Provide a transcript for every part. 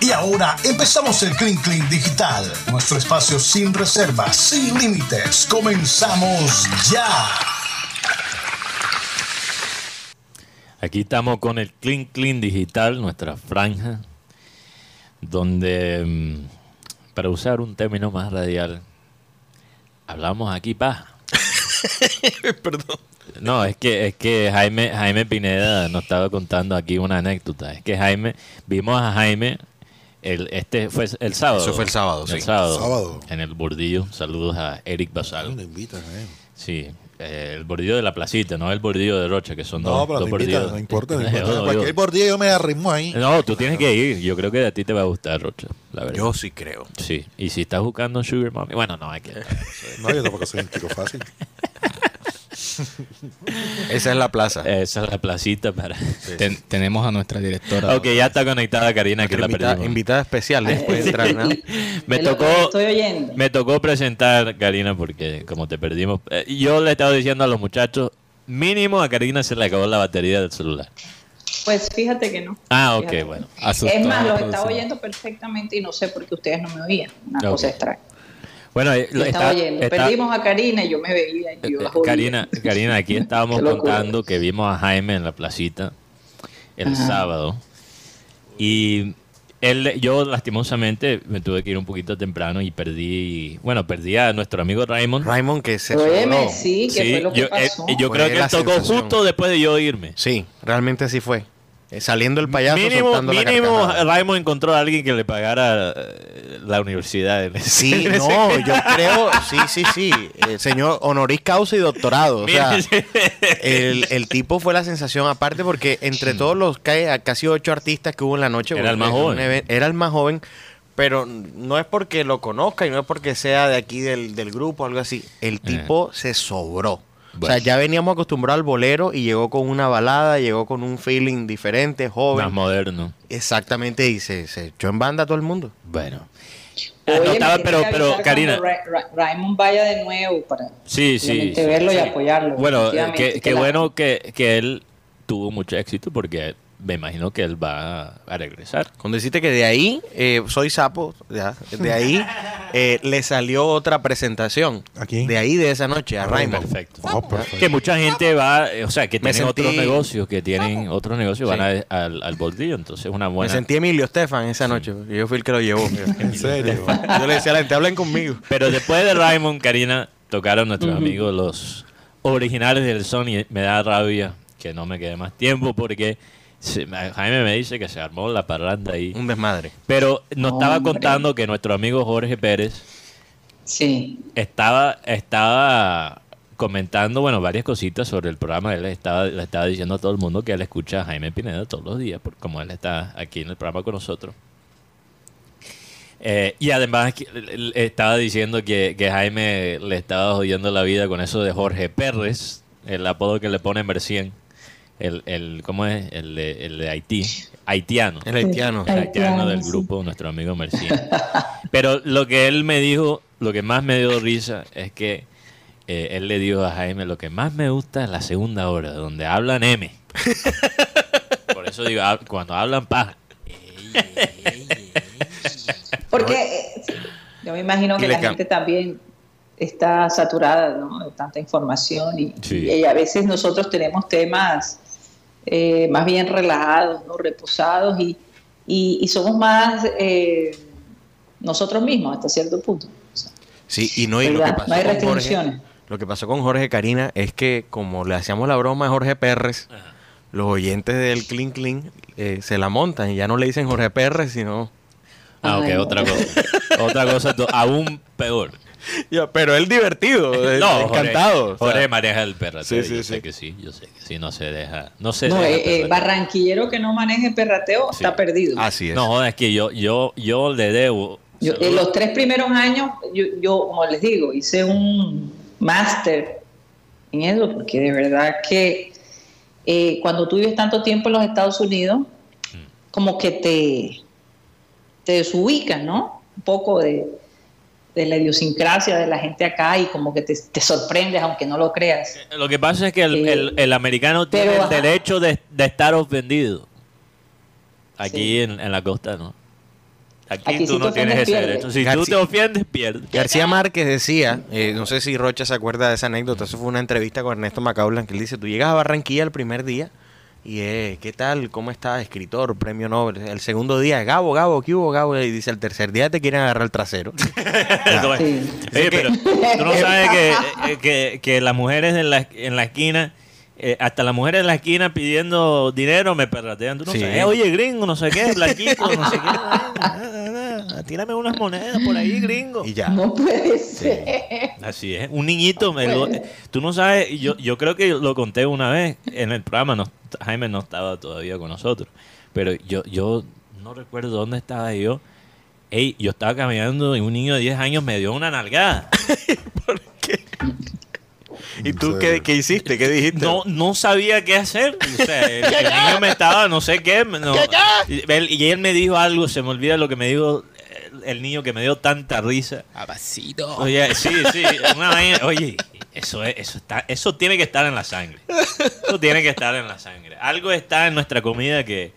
Y ahora empezamos el Clean Clean Digital, nuestro espacio sin reservas, sin límites. Comenzamos ya. Aquí estamos con el Clean Clean Digital, nuestra franja, donde, mm, para usar un término más radial, hablamos aquí paja. Perdón. No, es que, es que Jaime, Jaime Pineda nos estaba contando aquí una anécdota. Es que Jaime, vimos a Jaime, el, este fue el sábado. Eso fue el sábado, El sí. sábado, Sábado. En el bordillo. Saludos a Eric Basal. Me invitan, eh. Sí, eh, el bordillo de la placita, no el bordillo de Rocha, que son No, dos, pero dos me invitan, bordillos. no importa. No Yo importa. Cualquier bordillo yo me arritmo ahí. no, tú tienes que ir. Yo creo que a ti te va a gustar, Rocha, la verdad. Yo sí creo. Sí, y si estás buscando Sugar Mommy, bueno, no, hay que... No, yo tampoco soy un chico fácil. Esa es la plaza. Esa es la placita para... Ten- tenemos a nuestra directora. Ok, ya está conectada Karina, que la invitada, perdimos. invitada especial después de entrar, ¿no? Me tocó, que estoy oyendo. me tocó presentar, Karina, porque como te perdimos, eh, yo le estaba diciendo a los muchachos, mínimo a Karina se le acabó la batería del celular. Pues fíjate que no. Ah, ok, Fíjate. bueno. Asustado, Es más, los estaba oyendo perfectamente y no sé por qué ustedes no me oían. Una cosa extraña. Bueno, eh, está- oyendo. está- Perdimos a Karina y yo me veía y yo eh, oía. Karina, Karina, aquí estábamos contando que vimos a Jaime en la placita el Ajá. sábado y él, yo lastimosamente me tuve que ir un poquito temprano y perdí, bueno, perdí a nuestro amigo Raymond. Raymond que se Óyeme, sí, que Sí, fue lo que yo, eh, pasó. yo Fue creo que él tocó sensación. justo después de yo irme. Sí, realmente así fue. Eh, saliendo el payaso mínimo, soltando la mínimo. Raymond encontró a alguien que le pagara eh, la universidad. en ese- Sí, en ese- no, yo creo, sí, sí, sí. El señor honoris causa y doctorado. O sea, el, el tipo fue la sensación aparte porque entre todos los ca- casi ocho artistas que hubo en la noche, Era el más joven. era el más joven, pero no es porque lo conozca y no es porque sea de aquí del, del grupo o algo así. El tipo se sobró. O sea, ya veníamos acostumbrados al bolero y llegó con una balada, llegó con un feeling diferente, joven. Más moderno. Exactamente, y se, se echó en banda a todo el mundo. Bueno. Oye, No, me estaba- tienes pero, pero Karina. Ra- Ra- Raymond vaya de nuevo para Sí, sí. verlo y sí. apoyarlo. Bueno, eh, qué, bueno que, que él tuvo mucho éxito porque me imagino que él va a regresar. Cuando deciste que de ahí, eh, soy sapo, ya, de ahí eh, le salió otra presentación. ¿A quién? De ahí, de esa noche, a Raymond. Perfecto. Oh, perfecto. Que mucha gente va, eh, o sea, que Me tienen otros negocios, que tienen otros negocios, Sí. van a- al, al bordillo, entonces es una Me buena... sentí Emilio Estefan esa noche. Yo fui el que lo llevó. En serio. Yo le decía a la gente, hablen conmigo. Pero después de Raymond, Karina, tocaron nuestros amigos los originales del Sony. Me da rabia que no me quede más tiempo porque Jaime me dice que se armó la parranda ahí. Un desmadre. Pero nos estaba Hombre. contando que nuestro amigo Jorge Pérez Sí. estaba, estaba comentando, bueno, varias cositas sobre el programa. Él estaba, le estaba diciendo a todo el mundo que él escucha a Jaime Pineda todos los días, por, como él está aquí en el programa con nosotros. Eh, y además estaba diciendo que, que Jaime le estaba jodiendo la vida con eso de Jorge Pérez, el apodo que le pone Mercien, el, el, ¿cómo es? El de, el de Haití, haitiano. El haitiano. El haitiano del sí. grupo, nuestro amigo Mercien. Pero lo que él me dijo, lo que más me dio risa es que eh, él le dijo a Jaime, lo que más me gusta es la segunda hora, donde hablan M. Por eso digo, cuando hablan paja. Porque eh, yo me imagino que la gente también está saturada ¿no? de tanta información y, Sí. y a veces nosotros tenemos temas eh, más bien relajados, ¿no? reposados y, y- y somos más eh, nosotros mismos hasta cierto punto. O sea, Sí, y no, y lo que pasó No hay Jorge, restricciones. lo que pasó con Jorge Karina es que como le hacíamos la broma a Jorge Pérez, los oyentes del Clean Clean eh, se la montan y ya no le dicen Jorge Pérez, sino... Ah, ok, Ay, no. otra cosa. otra cosa aún peor. Pero él divertido, No, encantado. Jorge, o sea, Jorge maneja el perro. Sí, yo sí, sé sí. que sí, yo sé que sí, no se deja. No se No, deja eh, eh, barranquillero que no maneje perrateo Sí. está perdido. Así es. No, es que yo, yo, yo le debo. Yo, en los tres primeros años, yo, yo, como les digo, hice un máster en eso, porque de verdad que eh, cuando tú vives tanto tiempo en los Estados Unidos, como que te, te desubicas, ¿no? Un poco de, de la idiosincrasia de la gente acá y como que te, te sorprendes, aunque no lo creas. Lo que pasa es que el, Eh, el- el americano tiene pero, el derecho de, de estar ofendido. Aquí Sí. en, en la costa, ¿no? Aquí, Aquí tú si no tienes ese derecho. Si tú García- te ofendes, pierdes. García Márquez decía, eh, no sé si Rocha se acuerda de esa anécdota, eso fue una entrevista con Ernesto Macaulan, que él dice, tú llegas a Barranquilla el primer día y eh, ¿qué tal? ¿Cómo estás? Escritor, premio Nobel. El segundo día, Gabo, Gabo, ¿qué hubo, Gabo? Y dice, el tercer día te quieren agarrar el trasero. Sí. Oye, pero tú no sabes que, eh, que, que las mujeres en la, en la esquina, eh, hasta las mujeres en la esquina pidiendo dinero me perratean. Tú no Sí. sabes, "Eh, oye, gringo, no sé qué, blanquito, no sé qué. Ah, Tírame unas monedas por ahí, gringo. y ya. No puede ser. Así es, un niñito, me lo- tú no sabes, y yo, yo creo que lo conté una vez en el programa, no, Jaime no estaba todavía con nosotros, pero yo, yo no recuerdo dónde estaba yo. Ey, yo estaba caminando y un niño de 10 años me dio una nalgada. ¿Y tú qué, qué hiciste? ¿Qué dijiste? No, no sabía qué hacer. O sea, el, el niño me estaba, no sé qué. no- él, y él me dijo algo, se me olvida lo que me dijo el, niño que me dio tanta risa. Abacito. Oye, sí, sí, una vaina- oye, eso es, eso está, eso tiene que estar en la sangre. Eso tiene que estar en la sangre. Algo está en nuestra comida que,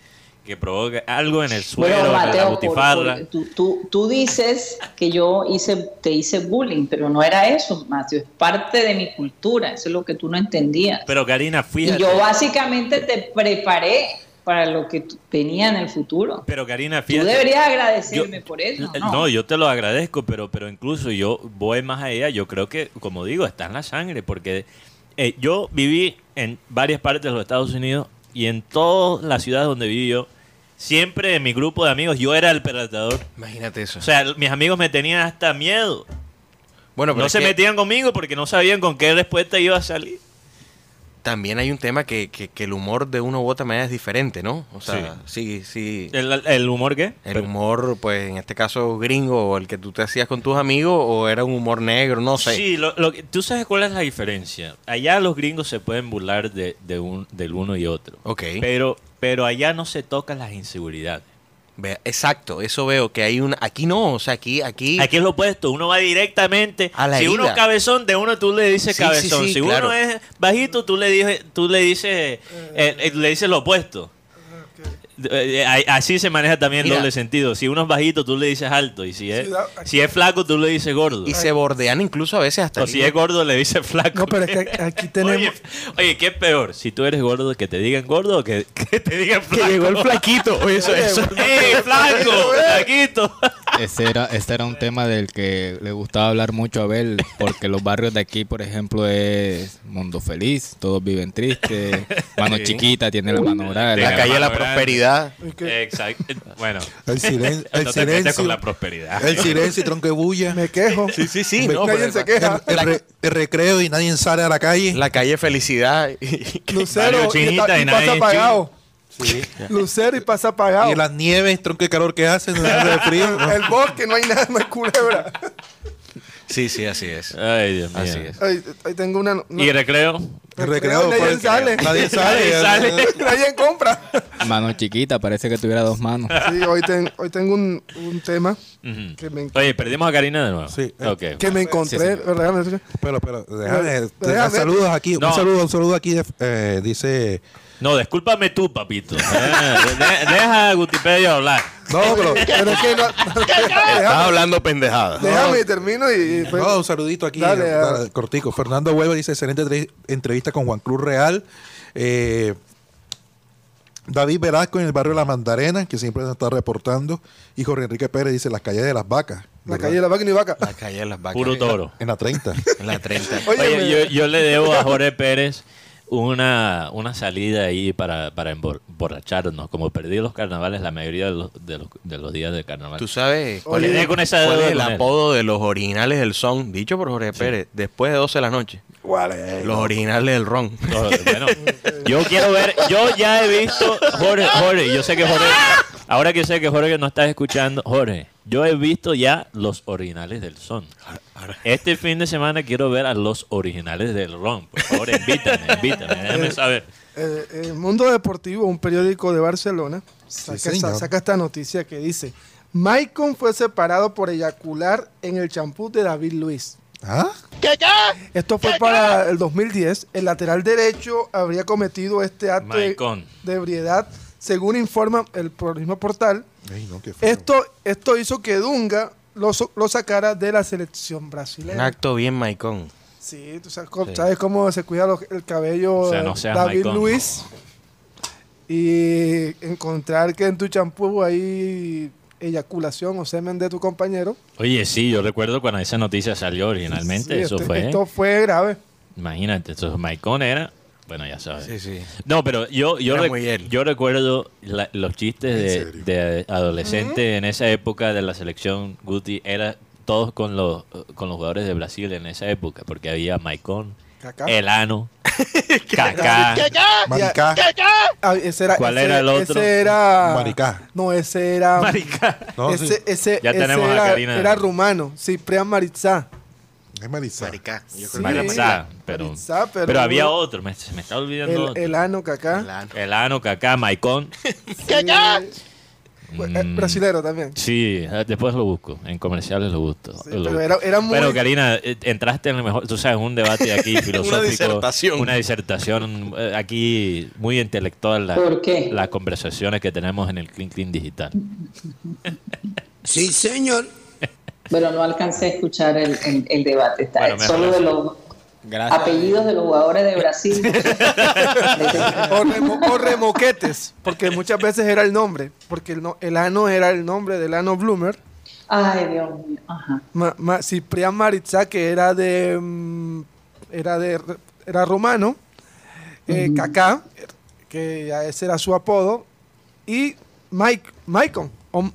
que provoca algo en el suelo, Bueno, en la Mateo, por- butifarra. por- tú, tú- tú dices que yo hice, te hice bullying, pero no era eso, Mateo. Es parte de mi cultura. Eso es lo que tú no entendías. Pero Karina, Y fíjate. yo básicamente te preparé para lo que tú- venía en el futuro. Pero Karina, Tú fíjate. deberías agradecerme Yo- por eso. ¿no? yo te lo agradezco, pero, pero incluso yo voy más allá. Yo creo que, como digo, está en la sangre, porque eh, yo viví en varias partes de los Estados Unidos y en todas las ciudades donde viví yo, siempre en mi grupo de amigos yo era el predador. Imagínate eso. O sea, mis amigos me tenían hasta miedo. bueno, pero No se que metían conmigo porque no sabían con qué respuesta iba a salir. También hay un tema que, que, que el humor de una u otra manera es diferente, ¿no? O sea, sí, sí. ¿El, el humor qué? El Pero- humor, pues en este caso gringo, o el que tú te hacías con tus amigos, o era un humor negro, no sé. Sí, lo, lo que- tú sabes cuál es la diferencia. Allá los gringos se pueden burlar de, de un, del uno y otro. Ok. Pero, pero allá no se tocan las inseguridades. Exacto, eso veo que hay una. Aquí no, o sea, aquí. aquí, Aquí es lo opuesto, uno va directamente. A la si uno es cabezón, de uno tú le dices Sí, cabezón. sí, sí, si claro. uno es bajito, tú le dices, tú le dices, eh, eh, le dices lo opuesto. Eh, eh, Así se maneja también Mira. doble sentido. Si uno es bajito, tú le dices alto. Y si es, Sí, da- si es flaco, tú le dices gordo. y se bordean incluso a veces hasta. O el si es gordo, le dices flaco. No, pero es que aquí tenemos. Oye, oye, ¿qué es peor? Si tú eres gordo, que te digan gordo o que, que te digan flaco. que llegó el flaquito. Oye, eso, eso. ¡Eh, flaco! ¡Flaquito! Ese era, ese era un tema del que le gustaba hablar mucho a Abel, porque los barrios de aquí, por ejemplo, es Mundo Feliz, todos viven tristes, mano chiquita, tiene la mano grande. La calle de la mano grande. prosperidad. Que Exacto. Bueno, El, silen- el no te metas silencio. con la prosperidad. El silencio y tronco de bulla. me quejo. Sí, sí, sí. Me- no, Nadie pero se El, queja. el re- el recreo y nadie sale a la calle. la calle Felicidad. Lucero Chinita está- y y nadie pasa es apagado. Lucero y pasa apagado. Y las nieves, tronco de calor que hacen, frío. El bosque, no hay nada, no hay culebra. Sí, sí, así es. Ay, Dios mío. Así es. Ahí tengo una. ¿Y recreo? El recreo. Nadie pues, sale. Nadie sale. Nadie sale. Nadie compra. Mano chiquita, parece que tuviera dos manos. Sí, hoy, ten- hoy tengo un, un tema Ujú. que me, Oye, perdimos a Karina de nuevo. Sí. Ok. que me encontré. ¿verdad? Pero, pero, déjame. Déjame. Saludos aquí. No. Un saludo, un saludo aquí. de- eh, dice. No, discúlpame tú, papito. Eh, de- deja a Gutipedia hablar. No, pero. Pero es que no. Estás hablando pendejada. Déjame y termino y. pues, No, un saludito aquí. Dale, eh, a- cortico. Fernando Huelva dice: excelente entre- entrevista con Juan Cruz Real. Eh, David Velasco en el barrio La Mandarena, que siempre nos está reportando. Y Jorge Enrique Pérez dice: las calles de las vacas. la ¿verdad? calle de la vaca y vaca. La calle de las vacas. Puro toro. En la 30. En la 30. Oye, Oye, me- yo, yo le debo a Jorge Pérez una, una salida ahí para, para embor- emborracharnos. Como perdí los carnavales la mayoría de los, de los, de los días de carnaval. ¿Tú sabes cuál, Oye, es, con esa cuál deuda es el apodo de los originales del son? Dicho por Jorge Pérez, después de 12 de la noche. ¿Cuál es? Los originales del ron. Bueno, yo quiero ver, yo ya he visto, Jorge, Jorge, yo sé que Jorge, ahora que sé que Jorge no estás escuchando, Jorge, yo he visto ya los originales del son. Este fin de semana quiero ver a los originales del ron. Por favor, invítame, invítame, déjame saber. Eh, el Mundo Deportivo, un periódico de Barcelona, saca, esta, señor. saca esta noticia que dice: Maicon fue separado por eyacular en el champú de David Luis. ¿Ah? Esto fue para el 2010. El lateral derecho habría cometido este acto de, Maicon. de ebriedad, según informa el mismo portal. Ey, no, qué feo. Esto, esto hizo que Dunga lo, lo sacara de la selección Un brasileña. acto bien maicón. Sí, tú sabes, cómo- Sí. sabes cómo se cuida el cabello O sea, no seas David. Luis. Y encontrar que en tu champú hay eyaculación o semen de tu compañero. Oye, sí, yo recuerdo cuando esa noticia salió originalmente, Sí, eso este- fue... Esto fue grave. Imagínate, entonces Maicon era... Bueno, ya sabes. Sí, sí. No, pero yo, yo, rec- yo recuerdo la- los chistes ¿En de, de adolescente en esa época de la selección Guti, era todos con los, con los jugadores de Brasil en esa época, porque había Maicon. Elano, Kaká, Maricá. Ah, ese era, ¿Cuál ese- era el otro? Ese era. Maricá. No, ese era. Marica. No, ese, sí. ese, Ya ese tenemos a era, Karina. era rumano, Ciprián Maritza. Es Maricá. Maricá. Yo creo que era pero, Maritza, pero- pero había otro, me, se me está olvidando El, otro. el ano Kaká. Lano. Elano, Kaká, Maicon. Sí. Fue- eh, Mm. Brasilero también. Sí, eh, después lo busco. En comerciales lo busco. Sí, lo pero busco. era- era muy- Pero, Karina, eh, entraste en el mejor. Tú sabes, un debate aquí filosófico. disertación. Una disertación aquí muy intelectual. la- ¿Por qué? Las conversaciones que tenemos en el Clean Clean Digital. Sí, señor. Pero no alcancé a escuchar el, el- el debate. Está Bueno, solo de los Gracias. apellidos de los jugadores de Brasil. O, remo- o remoquetes, porque muchas veces era el nombre. Porque el, no- el ano era el nombre del ano Bloomer. Ay, Dios mío. Ajá. Ma- ma- Ciprián Maritza, que era de. mm, Era de. Era romano. Eh, Kaká, que ya ese era su apodo. Y Mike, Maicon. O,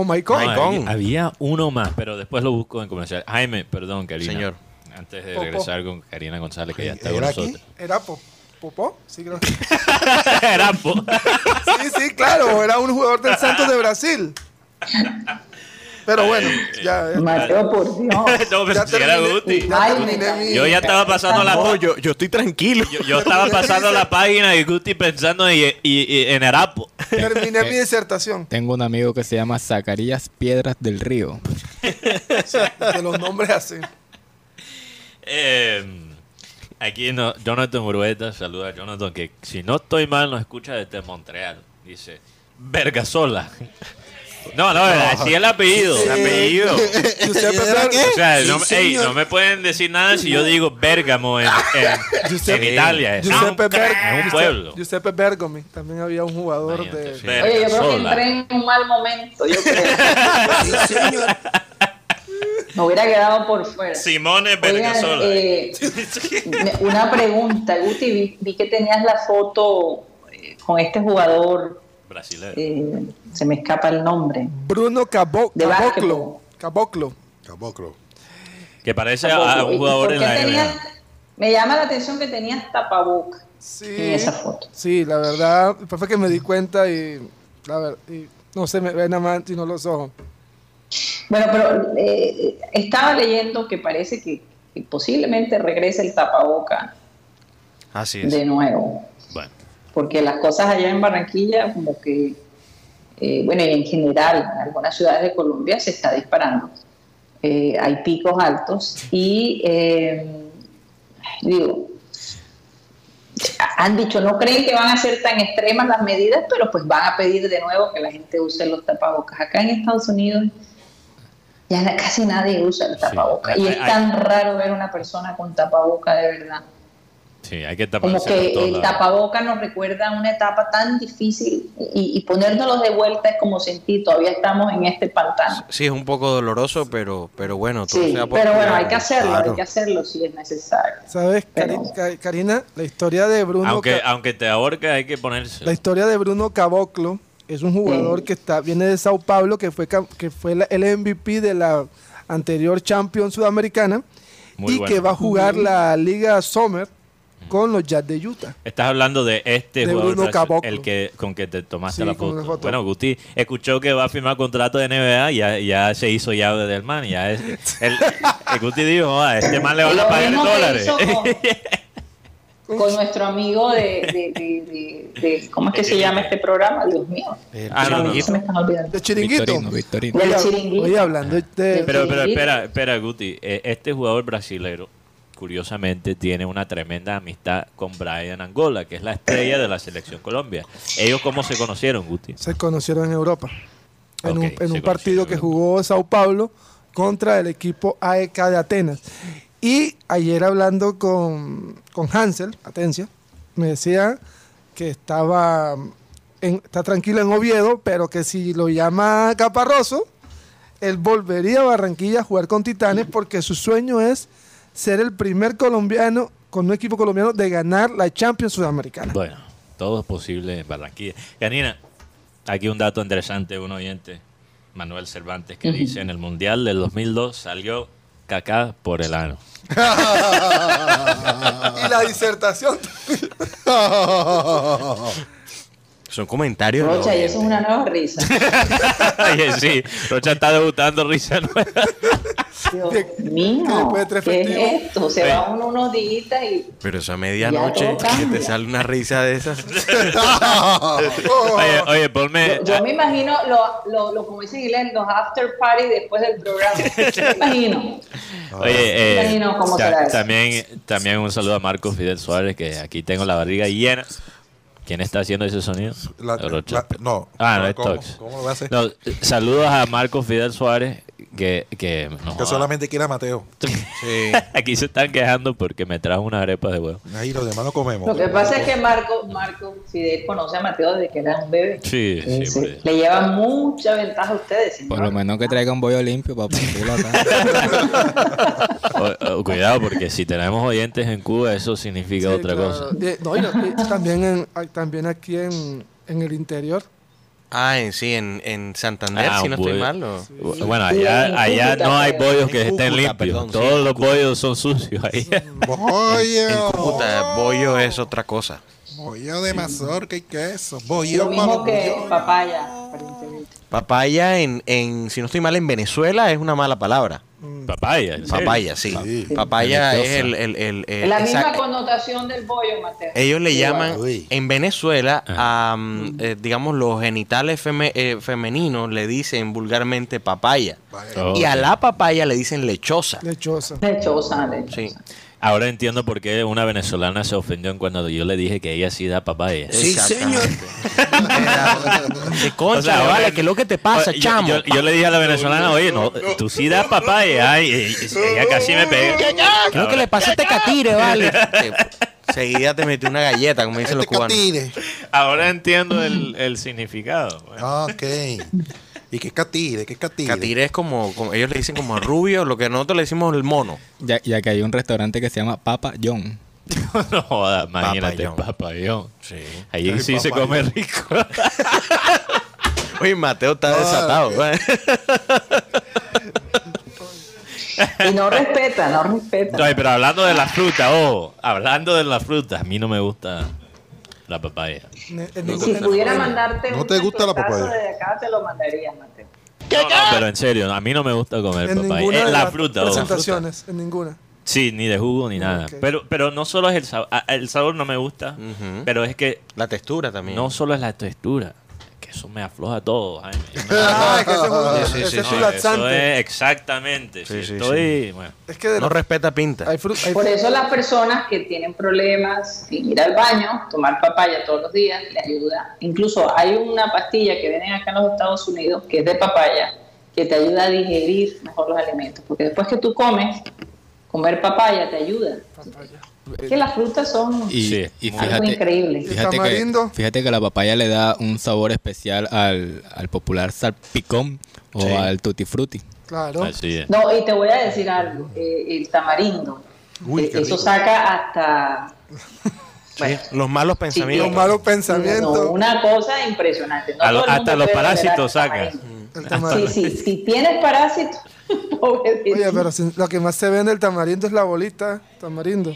o Maicon. No, Maicon. había, había uno más, pero después lo busco en comercial. Jaime, perdón, Karina. Señor. Antes de Popo. regresar con Karina González, que ya está con nosotros. Era Po- Popó. Sí, creo. Era sí, sí, claro. Era un jugador del Santos de Brasil. Pero bueno, ya. ya. Mateo, por Dios. no, pero Ya si era. Guti. Ya Ay, terminé me- mi- Yo ya estaba pasando la No, yo, yo estoy tranquilo. Yo, yo estaba pasando la página y Guti pensando en, y- y- en Erapo. Terminé mi disertación. Tengo un amigo que se llama Zacarías Piedras del Río. De los nombres así. Eh, aquí no, Jonathan Urueta saluda a Jonathan que si no estoy mal nos escucha desde Montreal. Dice, Vergasola. No, no, así es el apellido. Sí. El apellido. O sea, Sí, no, ey, señor. no me pueden decir nada si yo digo Bérgamo en, en- Giuseppe- en Italia. Es un, Giuseppe un pueblo. Giuseppe Bergomi. También había un jugador de. sí. Oye, yo creo que entré en un mal momento. Yo creo. Sí, señor. Me hubiera quedado por fuera. Simone Oigan, Vergasola. eh, una pregunta, Guti. Vi, vi que tenías la foto eh, con este jugador. Brasilero. eh, se me escapa el nombre. Bruno Cabo- De Caboclo. Caboclo. Caboclo. Que parece a, a ¿Y un jugador en la tenías- NBA. Me llama la atención que tenías tapaboca en Sí. esa foto. Sí, la verdad. Fue que me di cuenta y. La ver- y no se me ven nada más sino los ojos. Bueno, pero eh, estaba leyendo que parece que, que posiblemente regrese el tapaboca Así es. de nuevo. Porque las cosas allá en Barranquilla, como que, eh, bueno, y en general, en algunas ciudades de Colombia se está disparando. Eh, hay picos altos y, eh, digo, han dicho, no creen que van a ser tan extremas las medidas, pero pues van a pedir de nuevo que la gente use los tapabocas. Acá en Estados Unidos ya casi nadie usa el tapabocas y es tan raro ver una persona con tapaboca de verdad. Sí, hay que Como que el tapaboca nos recuerda una etapa tan difícil y, y ponérnoslos de vuelta es como sentir todavía estamos en este pantano. Sí, es un poco doloroso, pero, pero bueno, todo Sí, sea por pero bueno, hay que hacerlo, Claro. hay que hacerlo si es necesario. ¿Sabes, Pero- Karina? La historia de Bruno. Aunque, Ca- aunque te ahorca, hay que ponerse. La historia de Bruno Caboclo es un jugador Sí. que está viene de Sao Paulo, que fue cam- que fue la- el MVP de la anterior Champions Sudamericana Muy y bueno. que va a jugar la Liga Summer con los Jazz de Utah. Estás hablando de este De jugador, Bruno Caboclo. el que con que te tomaste Sí, la foto. foto. Bueno, Guti escuchó que va a firmar contrato de NBA, ya, ya se hizo llave del man. Ya es, el, el Guti dijo, "Ah, a este man le van a pagar dólares. con, con nuestro amigo de, de- de- de- de- ¿cómo es que se llama este programa? Dios mío. Ah, no, no. Se me están olvidando. De Chiringuito. Victorino, Victorino. Oye, Chiringuito. oye, hablando de, Pero, pero Chiringuito. espera, espera, Guti. Eh, Este jugador brasilero, curiosamente, tiene una tremenda amistad con Brian Angola, que es la estrella de la selección Colombia. ¿Ellos cómo se conocieron, Guti? se conocieron en Europa. en un, en partido que jugó Sao Paulo contra el equipo AEK de Atenas. Y ayer hablando con, con Hansel, atencia, me decía que estaba en- está tranquilo en Oviedo, pero que si lo llama Caparroso, él volvería a Barranquilla a jugar con Titanes porque su sueño es ser el primer colombiano con un equipo colombiano de ganar la Champions Sudamericana. Bueno, todo es posible en Barranquilla. Janina, aquí un dato interesante de un oyente, Manuel Cervantes, que dice, en el Mundial del 2002 salió Kaká por el ano. y la disertación. Son comentarios. Rocha, y eso es una nueva risa. Oye, sí, Rocha está debutando risa nueva. Dios mío, ¿qué es esto? Se Oye. va uno unos días y Pero eso a medianoche que te sale una risa de esas. Oye, oye, ponme... yo, yo me imagino, lo, lo, lo, como dicen en los after party después del programa. Me imagino. Oye, eh, Imagino cómo ta- será eso. también, también un saludo a Marcos Fidel Suárez, que aquí tengo la barriga llena. ¿Quién está haciendo ese sonido? La- la- no. Ah, no es ¿Cómo? Tox. ¿Cómo lo va a hacer? No, saludos a Marcos Fidel Suárez, que, que, no Que solamente quiere a Mateo. Sí. aquí se están quejando porque me trajo una arepa de huevo. Ahí los demás no comemos. Lo que pasa es que Marco, Marco Fidel conoce a Mateo desde que era un bebé. Sí, sí, le lleva mucha ventaja a ustedes. señor. Por lo menos que traiga un bollo limpio para partirlo acá. O- o, cuidado, porque si tenemos oyentes en Cuba, eso significa Sí, otra claro. cosa. No, y y también, en- hay- también aquí en, en el interior. Ah, en, sí, en, en Santander, Ah, si no estoy mal. ¿o? Bueno, Sí, allá, en allá no hay bollos que En estén limpios. perdón, Todos en los Cúcuta. bollos son sucios ahí. En Bollo. Cúcuta, bollo es otra cosa. Bollo de mazorca y queso. Lo Bollo mismo que bollo. papaya. Papaya, en, en, si no estoy mal, en Venezuela es una mala palabra. Papaya, ¿en serio? Papaya, sí. Sí. Papaya es el... el, el, el- la misma exacto. connotación del bollo, Mateo. Ellos le llaman, Uy. en Venezuela, a, mm, eh, digamos, los genitales feme- eh, femeninos le dicen vulgarmente papaya. Oh, Y a la papaya le dicen lechosa. Lechosa. Lechosa, lechosa. Sí. Ahora entiendo por qué una venezolana se ofendió cuando yo le dije que ella sí da papaya. Sí, señor. De concha, O sea, vale, ¿qué es lo que te pasa, yo, chamo? Yo, yo le dije a la venezolana, oye, no, tú sí das papaya. Ay, ella casi me pega. ¿Qué es lo que le pasa a este catire, vale? Seguida te metí una galleta, como dicen los Este cubanos. catire. Ahora entiendo el, el significado. Bueno. Ok. ¿Y qué es catire? ¿Qué es catire? Catire es como, como- ellos le dicen como rubio, lo que nosotros le decimos el mono. Ya, ya que hay un restaurante que se llama Papa John. no jodas, imagínate, Papayón. papayón. Sí. Ahí Ay, sí se papayón. come rico. Oye, Mateo está desatado. ¿eh? Y no respeta, no respeta. Oye, pero hablando de la fruta, oh, hablando de la fruta, a mí no me gusta la papaya. En No si pudiera mandarte ¿No un te gusta la papaya? desde acá, te lo mandaría, Mateo. No, no, pero en serio, a mí no me gusta comer en papaya. ninguna de la las fruta, presentaciones, en ninguna. Sí, ni de jugo ni nada. Pero, pero no solo es el sabor. El sabor no me gusta, pero es que La textura también. no solo es la textura. Que eso me afloja todo, Jaime. Eso es exactamente. Sí, si sí, estoy, bueno. Es que de No la- respeta pinta. hay fru- hay Por eso las personas que tienen problemas en ir al baño, tomar papaya todos los días, le ayuda. Incluso hay una pastilla que viene acá en los Estados Unidos, que es de papaya, que te ayuda a digerir mejor los alimentos. Porque después que tú comes, comer papaya te ayuda. Es que las frutas son Y, Sí, y algo fíjate, increíble. fíjate, que, tamarindo. fíjate que la papaya le da un sabor especial al, al popular salpicón o Sí. al tutti frutti. Claro. Así es. No, y te voy a decir algo, eh, el tamarindo, Uy, eh, eso saca hasta... Sí, Los malos Los pensamientos. malos pensamientos. no, una cosa impresionante. No lo- hasta los parásitos saca. Sí, sí, si tienes parásitos. Oye, pero si- lo que más se vende el tamarindo es la bolita tamarindo.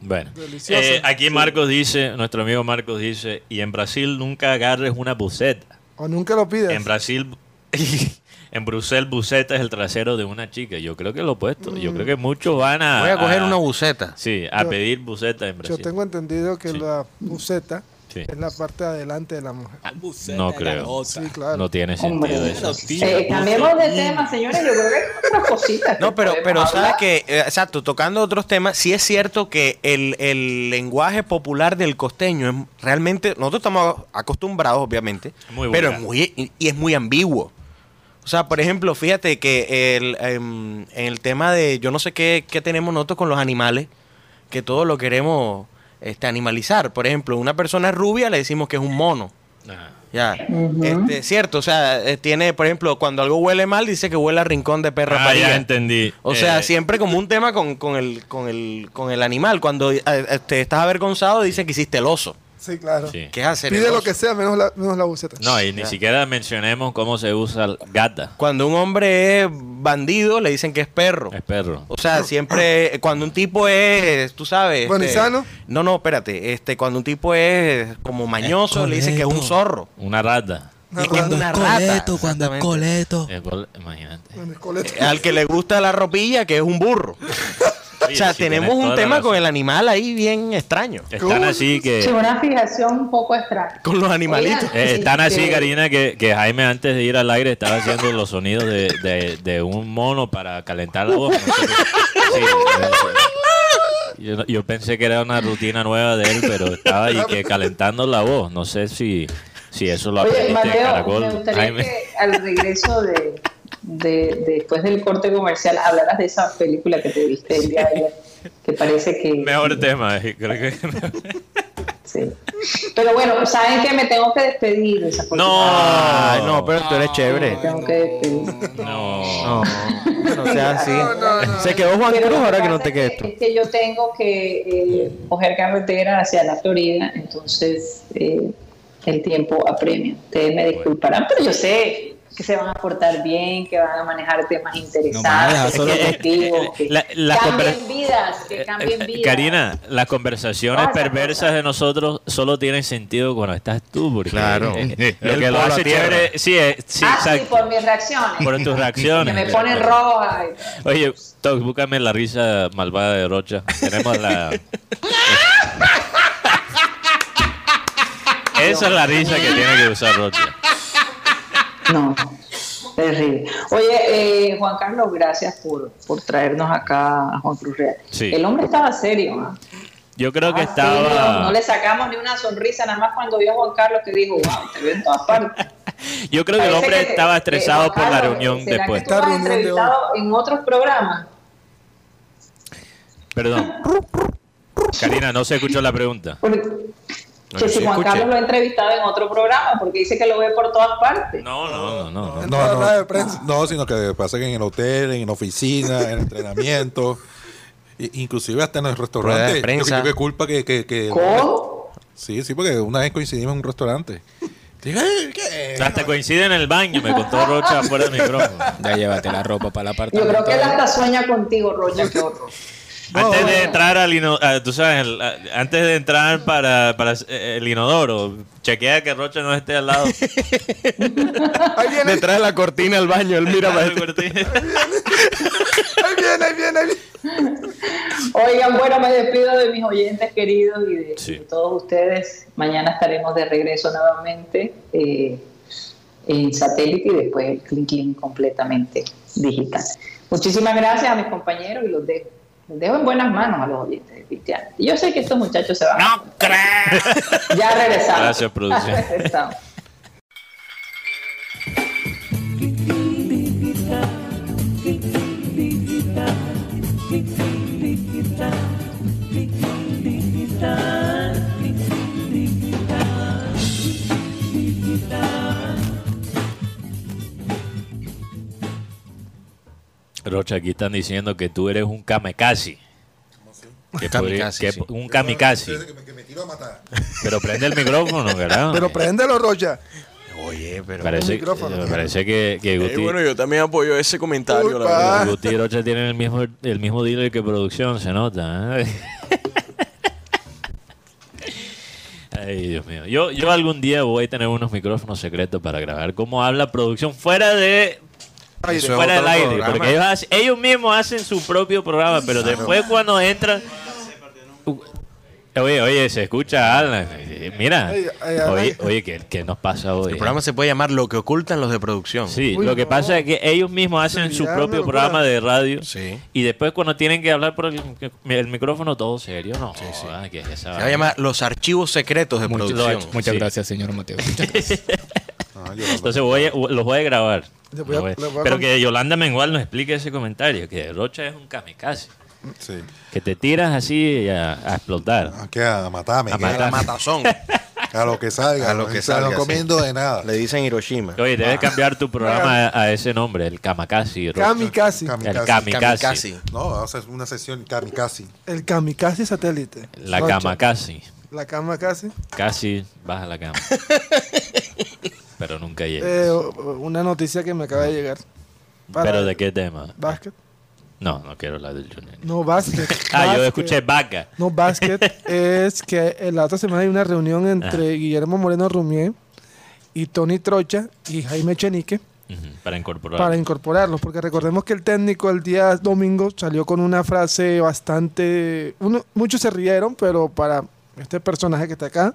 Bueno. Eh, aquí Marcos dice, nuestro amigo Marcos dice, y en Brasil nunca agarres una buceta. O nunca lo pides. En Brasil, en Bruselas, buceta es el trasero de una chica. Yo creo que lo opuesto. Yo creo que muchos van a... Voy a coger a- una buceta. Sí, a Yo- pedir buceta en Yo Brasil. tengo entendido que Sí. la buceta Sí. es la parte de adelante de la mujer. No creo. Sí, claro. No tiene Hombre, sentido eso. eh, cambiemos de tema, señores. Yo creo que hay otras cositas. No, pero, pero sabes que, eh, exacto, tocando otros temas, sí es cierto que el, el lenguaje popular del costeño es realmente, nosotros estamos acostumbrados, obviamente, Muy pero es muy, y, y es muy ambiguo. O sea, por ejemplo, fíjate que el, em, en el tema de, yo no sé qué, qué tenemos nosotros con los animales, que todo lo queremos este, animalizar. Por ejemplo, una persona es rubia, le decimos que es un mono. Ajá. Ya, este, cierto, o sea, eh, tiene, por ejemplo, cuando algo huele mal, dice que huele a rincón de perra Ah, parida. ya entendí. O sea, Eh, siempre como un tema con, con el, con, el, con el animal. Cuando eh, te estás avergonzado, dice que hiciste el oso. Sí, claro. sí. ¿Qué es hacer el Pide lo que sea, menos la, menos la buceta. No, y ni siquiera mencionemos cómo se usa el gata. Cuando un hombre es bandido, le dicen que es perro. Es perro. O sea, siempre, cuando un tipo es, tú sabes. Bueno, ¿y este, sano? No, no, espérate. Este, cuando un tipo es como mañoso, le dicen que es un zorro. Una rata. Una que es rata. coleto. Es gol- Imagínate. Bueno, escoleto. Eh, Al que le gusta la ropilla, que es un burro. Oye, o sea, sí, tenemos un tema con el animal ahí bien extraño. Están así Sí, que... una fijación un poco extraña. Con los animalitos. Oigan, Eh, están así, que- Karina, que, que Jaime antes de ir al aire estaba haciendo los sonidos de, de- de un mono para calentar la voz. No sé qué- sí, eh, yo, yo pensé que era una rutina nueva de él, pero estaba ahí que calentando la voz. No sé si, si eso lo Oye, aprendiste en Mateo, Caracol, me gustaría Jaime. que al regreso de, de- después del corte comercial hablaras de esa película que te viste el día de ayer, que parece que... Mejor tema, eh, creo que... Sí. Pero bueno, ¿saben que Me tengo que despedir. desafortunadamente. Ay, no, pero tú eres Me chévere. tengo que despedir. No. No, no sea así. No, no, no. Se quedó Juan Pero Cruz ahora que no te es quedes tú. Es que yo tengo que eh, coger carretera hacia la Florida, entonces eh, el tiempo apremia. Ustedes me disculparán, pero yo sé que se van a portar bien, que van a manejar temas interesantes, solo- que constructivos, que La- la cambien vidas, que Eh, cambien eh, vidas. Karina, las conversaciones perversas de nosotros solo tienen sentido cuando estás tú, porque Claro. eh, lo que lo hace chévere, sí, eh, sí, ah, sí, por mis reacciones. por tus reacciones. que me ponen roja. y- Oye, Tox, búscame la risa malvada de Rocha. Tenemos la. Esa es la risa que tiene que usar Rocha. No, terrible. Oye, eh, Juan Carlos, gracias por, por traernos acá a Juan Cruz Real. Sí. El hombre estaba serio, ¿ah? Yo creo que Estaba. No le sacamos ni una sonrisa, nada más cuando vio a Juan Carlos que dijo, wow, te veo en todas partes. Yo creo que el hombre que- estaba estresado Juan por la reunión ¿será después. Que tú has reunión de entrevistado en otros programas. Perdón. Karina, no se escuchó la pregunta. No, que si Juan escuché. Carlos lo ha entrevistado en otro programa, porque dice que lo ve por todas partes. No, no, no. no. De No, prensa. no, sino que pasa que en el hotel, en la oficina, en entrenamiento, i- inclusive hasta en el restaurante. de prensa. Yo creo que culpa que, que, que- ¿Cómo? Sí, sí, porque una vez coincidimos en un restaurante. Dije, "Ay, ¿qué? Hasta coincide en el baño, me contó Rocha fuera del micrófono. Ya llévate la ropa para la parte. Yo creo que él hasta sueña contigo, Rocha, qué horror. Antes de entrar al inodoro, tú sabes, el- a- antes de entrar para, para eh, el inodoro, chequea que Rocha no esté al lado. Ahí viene, Detrás de la cortina del baño, él mira para este. ahí viene, ahí viene, ahí viene. Oigan, bueno, me despido de mis oyentes queridos y de, Sí. de todos ustedes. Mañana estaremos de regreso nuevamente eh, en satélite y después el Clean Clean completamente digital. Muchísimas gracias a mis compañeros y los dejo. Dejo en buenas manos a los oyentes de Cristiano. Y yo sé que estos muchachos se van. ¡No crees! Ya regresamos. Gracias, producción. Ya regresamos. Rocha, aquí están diciendo que tú eres un kamikaze. Que podría- Kamikaze, que- sí. Un kamikaze. Que me, que me tiro a matar. Pero prende el micrófono, ¿verdad? Pero préndelo, Rocha. Oye, pero. Parece, El micrófono. me parece que, que Eh, Guti, bueno, yo también apoyo ese comentario, la verdad. Guti y Rocha tienen el mismo, el mismo dealer que producción, se nota. ¿eh? Ay, Dios mío. Yo, yo algún día voy a tener unos micrófonos secretos para grabar cómo habla producción fuera de Aire. Eso es fuera del aire, programa. porque ellos, hacen- ellos mismos hacen su propio programa, pero después cuando entran... Oye, oye, se escucha Alan. Mira, oye, oye ¿qué, qué nos pasa hoy? El programa se puede llamar Lo que ocultan los de producción. Sí, Uy, lo que no. pasa es que ellos mismos hacen su propio programa de radio Sí. y después cuando tienen que hablar por el, el micrófono todo serio, no. joda, ¿qué es esa Se va a llamar Los archivos secretos de Muchas, producción. muchas Sí. gracias, señor Mateo. Muchas gracias. Ah, Entonces voy a- los voy a grabar. Voy a- voy a- a Pero que Yolanda Mengual nos explique ese comentario, que Rocha es un kamikaze. Sí. Que te tiras así a, a explotar. Aquí a matarme. A que- matar. La matazón. A lo que salga. A lo no que salga, comiendo de nada. Le dicen Hiroshima. Oye, debes cambiar tu programa a, a ese nombre, el kamikaze. Kamikaze. El Kamikaze. kamikaze. No, vamos a hacer una sesión kamikaze. El kamikaze satélite. La kamikaze. La kamikaze. Casi baja la cama. Pero nunca llega. Eh, una noticia que me acaba de llegar. ¿Pero de qué tema? Básquet. No, no quiero hablar del Junior. No, básquet. Ah, yo escuché vaca. No, básquet es que la otra semana hay una reunión entre Guillermo Moreno Rumier y Tony Trocha y Jaime Chenique Para incorporar. para incorporarlos, porque recordemos que el técnico el día domingo salió con una frase bastante... uno- muchos se rieron, pero para este personaje que está acá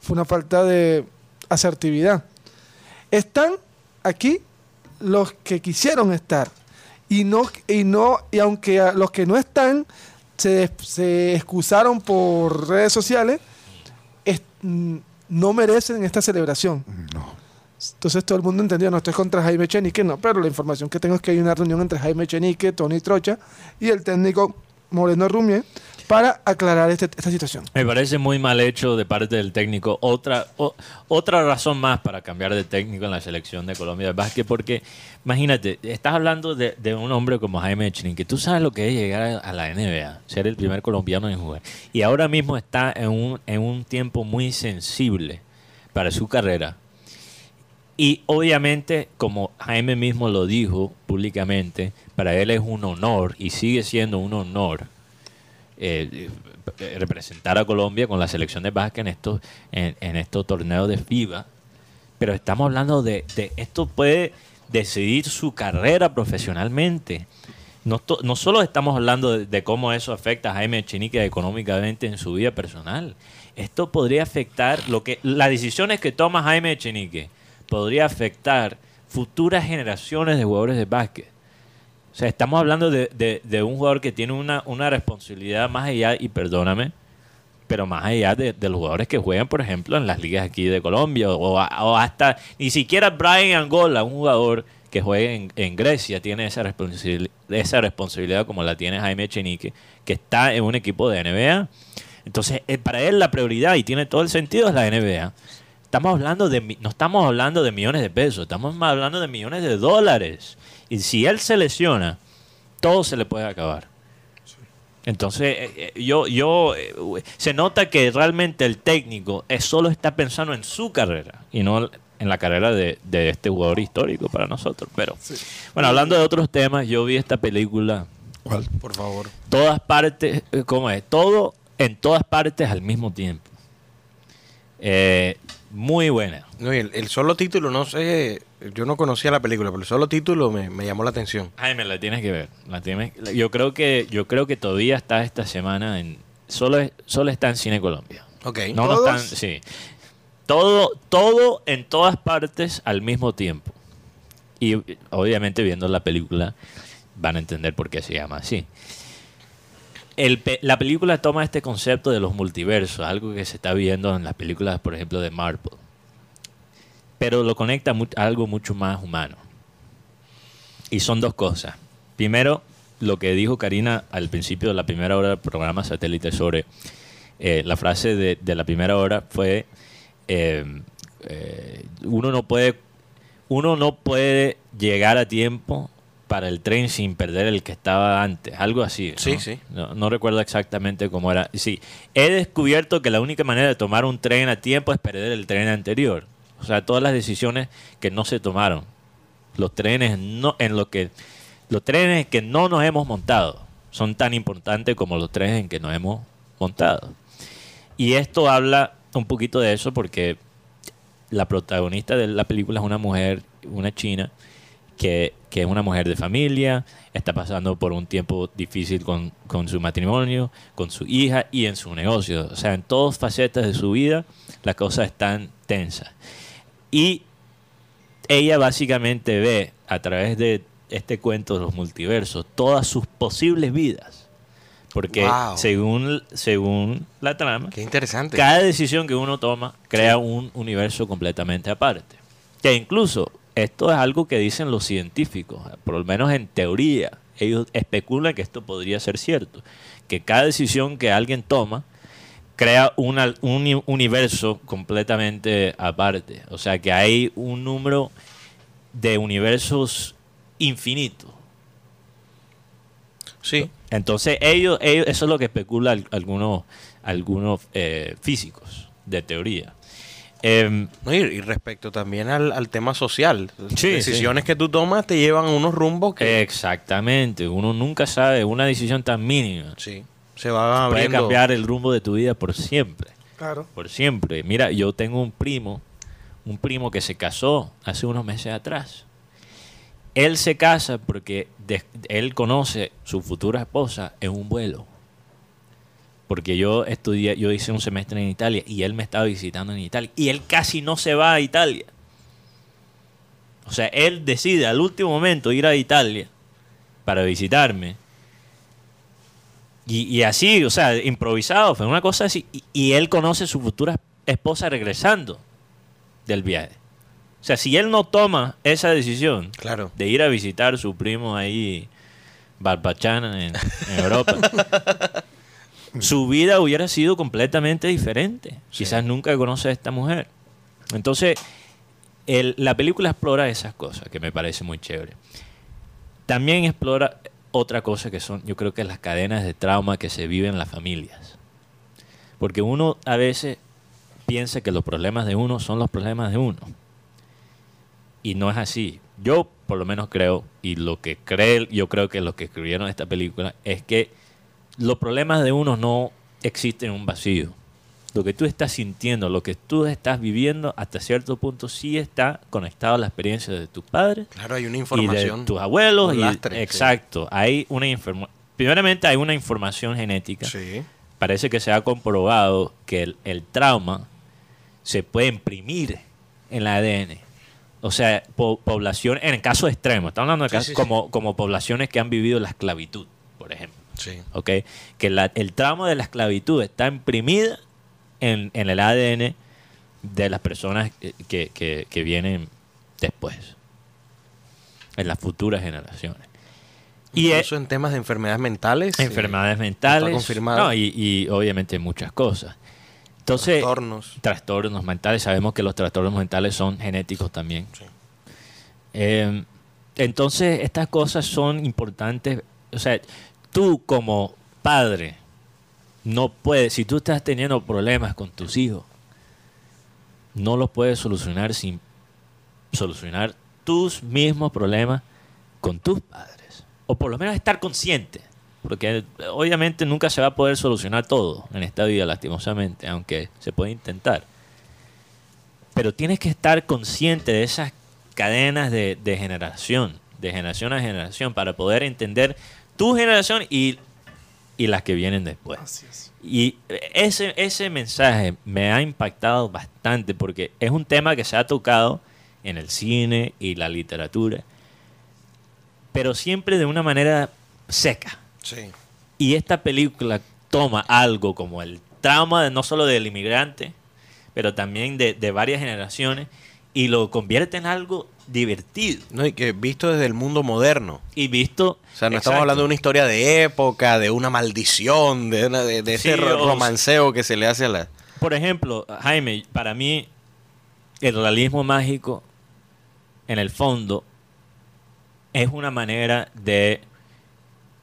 fue una falta de asertividad. Están aquí los que quisieron estar y no y no y aunque a los que no están se, se excusaron por redes sociales es- mm, no merecen esta celebración. Entonces todo el mundo entendió, no estoy contra Jaime Chenique, no, pero la información que tengo es que hay una reunión entre Jaime Chenique, Tony Trocha y el técnico Moreno Rumier para aclarar este- esta situación. Me parece muy mal hecho de parte del técnico. Otra, otra razón más para cambiar de técnico en la selección de Colombia de básquet, porque imagínate, estás hablando de, un hombre como Jaime Echnin, que tú sabes lo que es llegar a, a la NBA, ser el primer colombiano en jugar. Y ahora mismo está en un, en un tiempo muy sensible para su carrera. Y obviamente, como Jaime mismo lo dijo públicamente, para él es un honor y sigue siendo un honor eh, representar a Colombia con la selección de básquet en estos, en, estos torneos de FIBA. Pero estamos hablando de, esto puede decidir su carrera profesionalmente. No, solo estamos hablando de, cómo eso afecta a Jaime Echenique económicamente en su vida personal. Esto podría afectar lo que las decisiones que toma Jaime Echenique podría afectar futuras generaciones de jugadores de básquet. O sea, estamos hablando de, de- un jugador que tiene una, una responsabilidad más allá, y perdóname, pero más allá de, de los jugadores que juegan, por ejemplo, en las ligas aquí de Colombia, o, o hasta ni siquiera Brian Angola, un jugador que juega en, en Grecia, tiene esa, responsabil- esa responsabilidad como la tiene Jaime Echenique, que está en un equipo de NBA. Entonces, eh, para él la prioridad, y tiene todo el sentido, es la NBA. Estamos hablando de, no estamos hablando de millones de pesos, estamos hablando de millones de dólares. Y si él se lesiona, todo se le puede acabar. Entonces, eh, eh, yo, yo, eh, se nota que realmente el técnico eh, solo está pensando en su carrera y no en la carrera de, de este jugador histórico para nosotros. Pero, bueno, hablando de otros temas, yo vi esta película, ¿Cuál? Por favor. todas partes, ¿cómo es? Todo en todas partes al mismo tiempo. Eh, muy buena. No, el, el solo título, no sé, yo no conocía la película, pero el solo título me, me llamó la atención. Jaime, la tienes que ver. La tienes, yo creo que yo creo que todavía está esta semana en solo es- solo está en Cine Colombia. Ok. No, no están, sí. Todo todo en todas partes al mismo tiempo. Y obviamente viendo la película van a entender por qué se llama así. El la película toma este concepto de los multiversos, algo que se está viendo en las películas, por ejemplo, de Marvel. Pero lo conecta a algo mucho más humano. Y son dos cosas. Primero, lo que dijo Karina al principio de la primera hora del programa Satélite sobre eh, la frase de, de la primera hora fue eh, eh, uno no puede uno no puede llegar a tiempo para el tren sin perder el que estaba antes, algo así. ¿no? Sí, sí. No, no recuerdo exactamente cómo era. Sí, he descubierto que la única manera de tomar un tren a tiempo es perder el tren anterior. O sea, todas las decisiones que no se tomaron, los trenes no en lo que los trenes que no nos hemos montado son tan importantes como los trenes en que nos hemos montado. Y esto habla un poquito de eso porque la protagonista de la película es una mujer, una china, que, que es una mujer de familia, está pasando por un tiempo difícil con, con su matrimonio, con su hija y en su negocio. O sea, en todas facetas de su vida la cosa es tan tensa. Y ella básicamente ve a través de este cuento de los multiversos todas sus posibles vidas. Porque Wow. según, según la trama, Qué interesante. cada decisión que uno toma crea un universo completamente aparte. Que incluso esto es algo que dicen los científicos, por lo menos en teoría, ellos especulan que esto podría ser cierto, que cada decisión que alguien toma crea una- un uni- universo completamente aparte, o sea que hay un número de universos infinitos. Sí. Entonces ellos, ellos eso es lo que especulan algunos, algunos eh, físicos de teoría. No, y, y respecto también al, al tema social, Sí, decisiones que tú tomas te llevan a unos rumbos que exactamente, uno nunca sabe, una decisión tan mínima sí, se va puede abriendo. cambiar el rumbo de tu vida por siempre, Claro. por siempre. Mira, yo tengo un primo, un primo que se casó hace unos meses atrás. Él se casa porque de- él conoce su futura esposa en un vuelo. Porque yo estudié, yo hice un semestre en Italia y él me estaba visitando en Italia. Y él casi no se va a Italia. O sea, él decide al último momento ir a Italia para visitarme. Y, y así, o sea, improvisado, fue una cosa así. Y, y él conoce a su futura esposa regresando del viaje. O sea, si él no toma esa decisión Claro. de ir a visitar a su primo ahí, Barbachana, en, en Europa, su vida hubiera sido completamente diferente. Quizás nunca conoce a esta mujer. Entonces, el- la película explora esas cosas que me parece muy chévere. También explora otra cosa que son, yo creo que las cadenas de trauma que se viven en las familias. Porque uno a veces piensa que los problemas de uno son los problemas de uno. Y no es así. Yo por lo menos creo, y lo que cree, yo creo que los que escribieron esta película, es que los problemas de uno no existen en un vacío. Lo que tú estás sintiendo, lo que tú estás viviendo, hasta cierto punto sí está conectado a la experiencia de tus padres Claro, hay una y información. de tus abuelos. un Y, lastre, sí. exacto. Hay una informa Primeramente hay una información genética. Sí. Parece que se ha comprobado que el, el trauma se puede imprimir en la ADN. O sea, po- población, en el caso extremo, estamos hablando de Sí, casos sí, sí. como, como poblaciones que han vivido la esclavitud, por ejemplo. Sí. ¿ok? Que la- el trauma de la esclavitud está imprimida en, en el ADN de las personas que, que- que- que vienen después, en las futuras generaciones. Y es- Incluso en temas de enfermedades mentales. eh, enfermedades mentales, confirmado. no, y, y obviamente muchas cosas. Entonces, Trastornos. trastornos mentales, sabemos que los trastornos mentales son genéticos también. Sí. Eh, entonces, estas cosas son importantes. O sea, tú como padre no puedes, si tú estás teniendo problemas con tus hijos, no los puedes solucionar sin solucionar tus mismos problemas con tus padres. O por lo menos estar consciente. Porque obviamente nunca se va a poder solucionar todo en esta vida, lastimosamente, aunque se puede intentar. Pero tienes que estar consciente de esas cadenas de, de generación, de generación a generación, para poder entender tu generación y, y las que vienen después. Así es. Y ese, ese mensaje me ha impactado bastante porque es un tema que se ha tocado en el cine y la literatura, pero siempre de una manera seca. Sí. Y esta película toma algo como el trauma de, no solo del inmigrante, pero también de, de varias generaciones y lo convierte en algo divertido. No, y que visto desde el mundo moderno. Y visto... O sea, no Exacto. estamos hablando de una historia de época, de una maldición, de, una- de, de ese o- romanceo que se le hace a la... Por ejemplo, Jaime, para mí el realismo mágico, en el fondo, es una manera de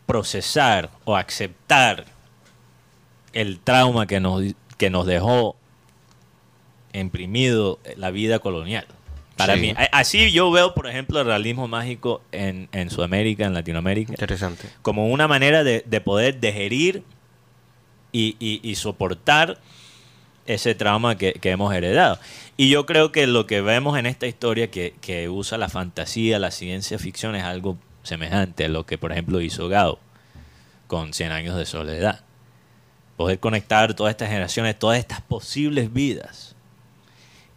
procesar o aceptar el trauma que nos, que nos dejó imprimido la vida colonial. Para Sí. mí, así yo veo, por ejemplo, el realismo mágico en, en Sudamérica, en Latinoamérica Interesante. como una manera de, de poder digerir y, y- y soportar ese trauma que, que hemos heredado. Y yo creo que lo que vemos en esta historia que, que usa la fantasía, la ciencia ficción, es algo semejante a lo que, por ejemplo, hizo Gao con 100 años de soledad. Poder conectar todas estas generaciones, todas estas posibles vidas.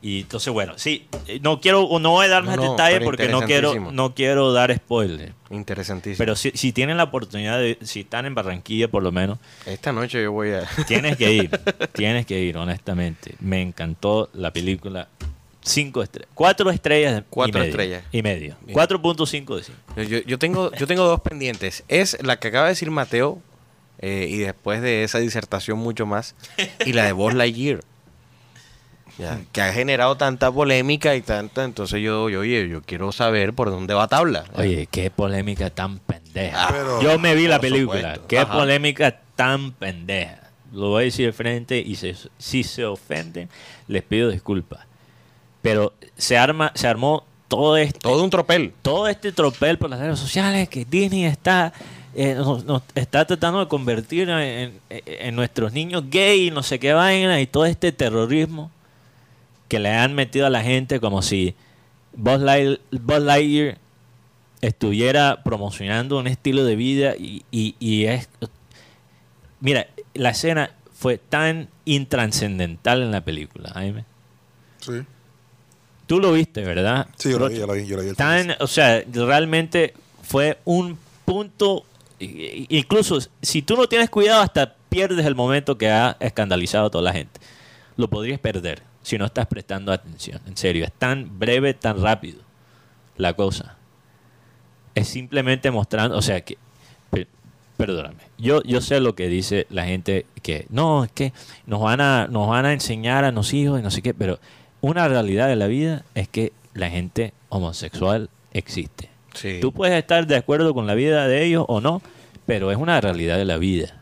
Y entonces, bueno, sí, eh, no quiero, no voy a dar más no, detalles porque no quiero, no quiero dar spoilers. Interesantísimo. Pero si, si tienen la oportunidad de, si están en Barranquilla por lo menos, Esta noche yo voy a... tienes que ir, tienes que ir, honestamente. Me encantó la película, cinco estrellas. Cuatro estrellas. Cuatro y medio, estrellas. Y medio. Bien. 4.5 de 5. Yo, yo tengo, yo tengo dos pendientes. Es la que acaba de decir Mateo, eh, y después de esa disertación mucho más, y la de Buzz Lightyear. Ya, que ha generado tanta polémica y tanta, entonces yo, yo, oye, yo quiero saber por dónde va tabla. Oye, qué polémica tan pendeja. Ah, pero- Yo me vi la película. supuesto. Qué Ajá. polémica tan pendeja. Lo voy a decir de frente y se- si se ofenden, les pido disculpas. Pero se arma, se armó todo este, Todo un tropel. todo este tropel por las redes sociales que Disney está eh, nos, nos está tratando de convertir en, en- en nuestros niños gay y no sé qué vaina y todo este terrorismo que le han metido a la gente como si Buzz, Light- Buzz Lightyear estuviera promocionando un estilo de vida y, y- y es mira la escena fue tan intranscendental en la película Jaime Sí. tú lo viste verdad Sí, yo lo vi, yo lo vi, yo lo vi el tan, o sea, realmente fue un punto, incluso si tú no tienes cuidado hasta pierdes el momento que ha escandalizado a toda la gente. Lo podrías perder si no estás prestando atención, en serio, es tan breve, tan rápido la cosa. Es simplemente mostrando, o sea, que per- perdóname. Yo, yo sé lo que dice la gente que no, es que nos van a nos van a enseñar a los hijos y no sé qué, pero una realidad de la vida es que la gente homosexual existe. Sí. Tú puedes estar de acuerdo con la vida de ellos o no, pero es una realidad de la vida.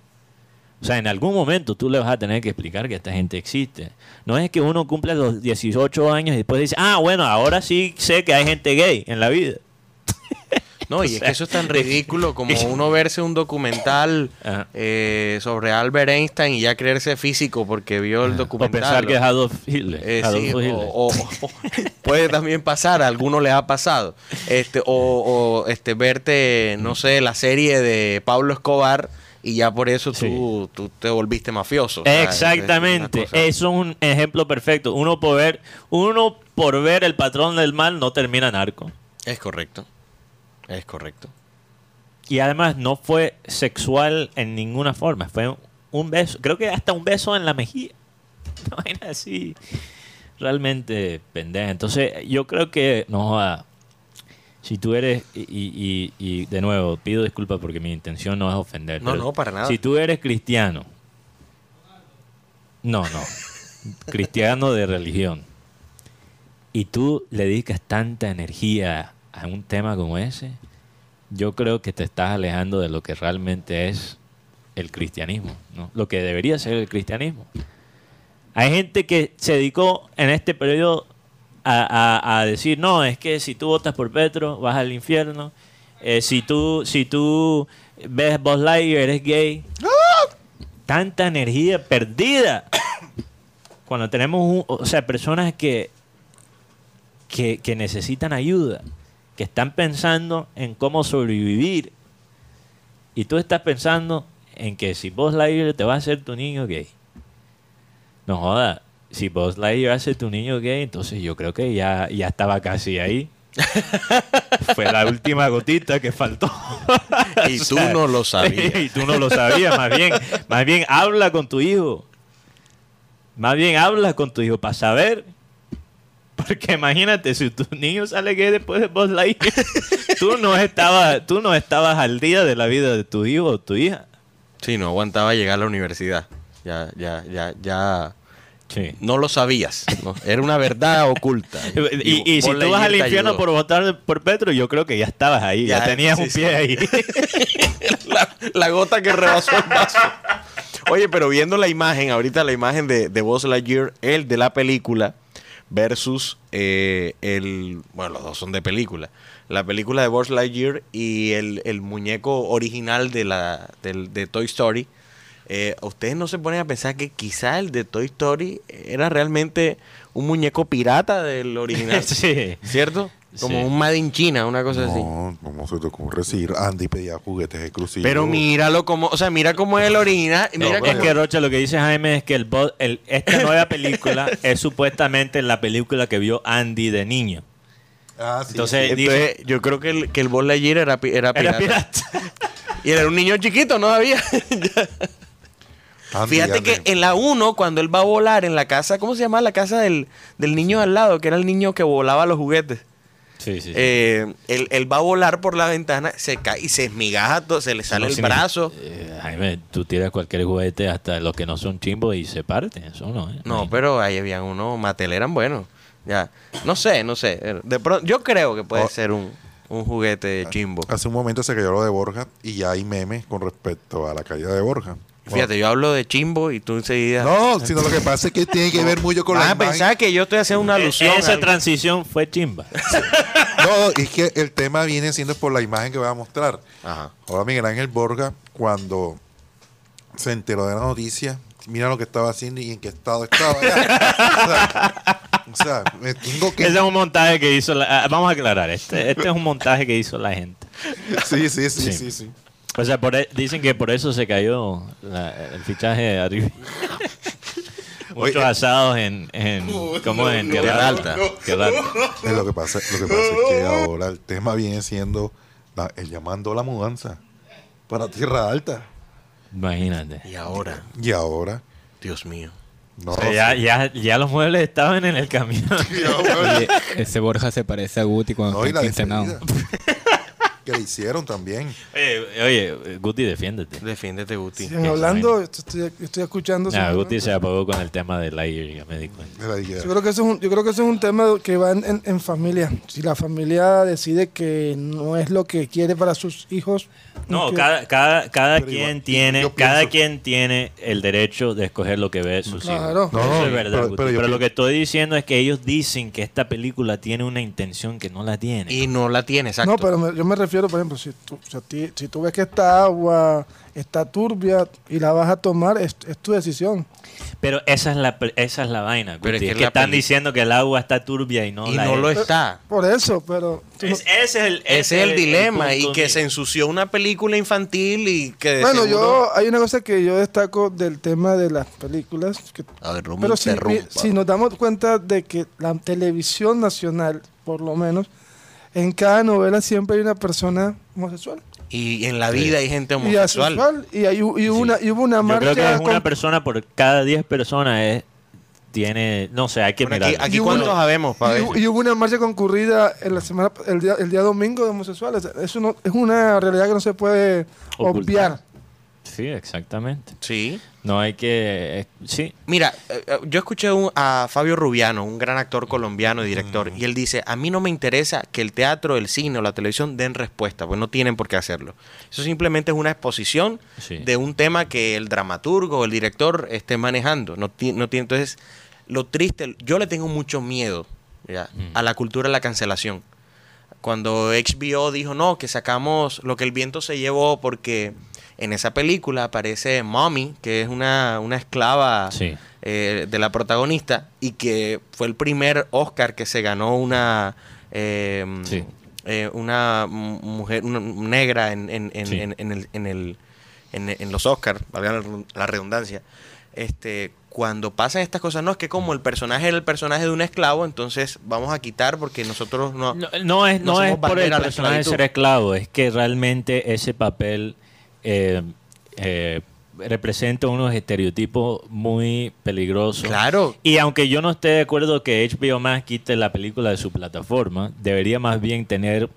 O sea, en algún momento tú le vas a tener que explicar que esta gente existe. No es que uno cumple los 18 años y después dice, ah, bueno, ahora sí sé que hay gente gay en la vida. No, y es que eso es tan ridículo como uno verse un documental Ajá. eh, sobre Albert Einstein y ya creerse físico porque vio el O documental. pensar que es. Adolf Hitler. Eh, sí, o- Hitler. o- o- puede también pasar, a alguno les ha pasado. Este, o, o, este, verte, no sé, la serie de Pablo Escobar y ya por eso tú, tú te volviste mafioso. O sea, es- es una Exactamente. cosa- Eso es un ejemplo perfecto. Uno por ver, uno por ver el patrón del mal no termina narco. Es correcto. Es correcto. Y además no fue sexual en ninguna forma. Fue un beso. Creo que hasta un beso en la mejilla. Una vaina así. Realmente pendeja. Entonces yo creo que no Si tú eres, y, y- y- y de nuevo, pido disculpas porque mi intención no es ofender. No, no, para nada. Si tú eres cristiano, no, no, cristiano de religión, y tú le dedicas tanta energía a un tema como ese, yo creo que te estás alejando de lo que realmente es el cristianismo, ¿no? lo que debería ser el cristianismo. Hay gente que se dedicó en este periodo a, decir, no, es que si tú votas por Petro, vas al infierno. Eh, si tú si tú ves Buzz Lightyear, eres gay. Tanta energía perdida. Cuando tenemos, un- o sea, personas que, que, que necesitan ayuda, que están pensando en cómo sobrevivir. Y tú estás pensando en que si Buzz Lightyear te va a hacer tu niño gay. No joda, si Buzz Lightyear hace tu niño gay, entonces yo creo que ya, ya estaba casi ahí. Fue la última gotita que faltó. Y tú no lo sabías. y tú no lo sabías, más bien, más bien habla con tu hijo. Más bien habla con tu hijo para saber. Porque imagínate, si tu niño sale gay después de Buzz Lightyear, tú no estabas, tú no estabas al día de la vida de tu hijo o tu hija. Sí, no aguantaba llegar a la universidad. Ya, ya, ya, ya. Sí. No lo sabías. ¿no? Era una verdad oculta. Y, y si tú vas al infierno ayudó. por votar por Petro, yo creo que ya estabas ahí, ya, Ya, tenías sí, un sí. pie ahí. la, la gota que rebasó el vaso. Oye, pero viendo la imagen, ahorita la imagen de, de Buzz Lightyear, el de la película, versus eh, el... Bueno, los dos son de película. La película de Buzz Lightyear y el, el muñeco original de, la, del- de Toy Story. Eh, ¿Ustedes no se ponen a pensar que quizá el de Toy Story era realmente un muñeco pirata del original? sí. ¿Cierto? Como Sí. un Made in China, una cosa así. No, ¿cómo se te ocurre si Andy pedía juguetes exclusivos? Pero míralo como, o sea, mira cómo es el original. Mira es cómo- que Rocha, lo que dice Jaime es que el, el- esta nueva película es supuestamente la película que vio Andy de niño. Ah, sí, Entonces, sí. Entonces, yo creo que el, que el Buzz Lightyear era pirata. Era pirata. Y era un niño chiquito, no había. Andy, Fíjate Andy. que en la 1, cuando él va a volar en la casa, ¿cómo se llama la casa del, del niño al lado? Que era el niño que volaba los juguetes. Sí, sí. sí. Eh, él, él va a volar por la ventana, se cae y se esmigaja, todo, se le sale No el brazo. Eh, Jaime, tú tiras cualquier juguete hasta los que no son chimbos y se parten. Eso no, ¿eh? No, Ahí. pero ahí habían unos Mattel eran buenos. Ya. No sé, no sé. De pronto, yo creo que puede Oh. ser un, un juguete chimbo. Hace un momento se cayó lo de Borja y ya hay memes con respecto a la caída de Borja. Fíjate, yo hablo de chimbo y tú enseguida. No, sino lo que pasa es que tiene que ver mucho con Vas la a imagen. pensar que yo estoy haciendo una Eh, alusión. Esa transición fue chimba. No, es que el tema viene siendo por la imagen que voy a mostrar. Ajá. Ahora Miguel Ángel Borja, cuando se enteró de la noticia, mira lo que estaba haciendo y en qué estado estaba. o, sea, o sea, me tengo que... Ese es un montaje que hizo la... ah, Vamos a aclarar. Este, este es un montaje que hizo la gente. Sí, sí, sí, Sí. sí, sí. O sea, por e- dicen que por eso se cayó la- el fichaje de arriba. Muchos Oye, asados en, en ¿cómo en Tierra Alta. Es lo que pasa, lo que pasa es que ahora el tema viene siendo la- el llamando a la mudanza para Tierra Alta. Imagínate. Y ahora, Y ahora, Dios mío. no, O sea, ya, ya, ya los muebles estaban en el camión. Oye, ese Borja se parece a Guti cuando No, está despedida. Que le hicieron también. oye, oye, Guti, defiéndete. Defiéndete, Guti. Siguen hablando, estoy, estoy escuchando. Guti se apagó con el tema del aire, ya me di cuenta. de. Yo creo que eso es un, yo creo que eso es un tema que va en, en- en familia. Si la familia decide que no es lo que quiere para sus hijos. No, que- cada, cada, cada quien igual, tiene, yo cada pienso- quien tiene el derecho de escoger lo que ve sus Claro. hijos. No, Eso no, es verdad, pero- Guti. pero lo que estoy diciendo es que ellos dicen que esta película tiene una intención que no la tiene. Y no la tiene, exacto. No, pero me- yo me refiero, por ejemplo, si tú, si, a ti- si tú ves que esta agua está turbia y la vas a tomar, es, es tu decisión. Pero esa es la, esa es la vaina. Pero es es que la están diciendo que el agua está turbia y no y la no lo es. está. Por eso, pero... no- Es- ese es el, Ese es el dilema. Y que mío. se ensució una película infantil y que bueno, seguro- yo hay una cosa que yo destaco del tema de las películas. que- A ver, no me pero si, si nos damos cuenta de que la televisión nacional, por lo menos, en cada novela siempre hay una persona homosexual. Y en la vida hay gente Y homosexual. asexual. Y, hay, y, una, y hubo una Yo marcha... creo que es una persona por cada 10 personas es, tiene, no sé, hay que Bueno, aquí mirar. aquí Y cuántos sabemos. Y, y hubo una marcha concurrida en la semana, el día, el día domingo de homosexuales. Eso no, es una realidad que no se puede Ocultar. obviar. Sí, exactamente. Sí. No hay que, eh, sí, Mira, eh, eh, yo escuché un- a Fabio Rubiano, un gran actor colombiano y director, y él dice, a mí no me interesa que el teatro, el cine o la televisión den respuesta, pues no tienen por qué hacerlo. Eso simplemente es una exposición Sí. de un tema que el dramaturgo o el director esté manejando. No, no tiene, entonces, lo triste, yo le tengo mucho miedo ya, Mm. a la cultura de la cancelación. Cuando HBO dijo, no, que sacamos lo que el viento se llevó porque en esa película aparece Mommy, que es una, una esclava Sí. eh, de la protagonista y que fue el primer Oscar que se ganó una eh, Sí. eh, una mu- mujer una negra en, en, en, Sí. en- en el, en, el- en- en los Oscars, valga la redun- la redundancia. Este, cuando pasan estas cosas, no es que como el personaje era el personaje de un esclavo, entonces vamos a quitar porque nosotros no. No, no es, no no es por el personaje ser esclavo, es que realmente ese papel eh, eh, representa unos estereotipos muy peligrosos. Claro. Y aunque yo no esté de acuerdo que HBO Max quite la película de su plataforma, debería más bien tener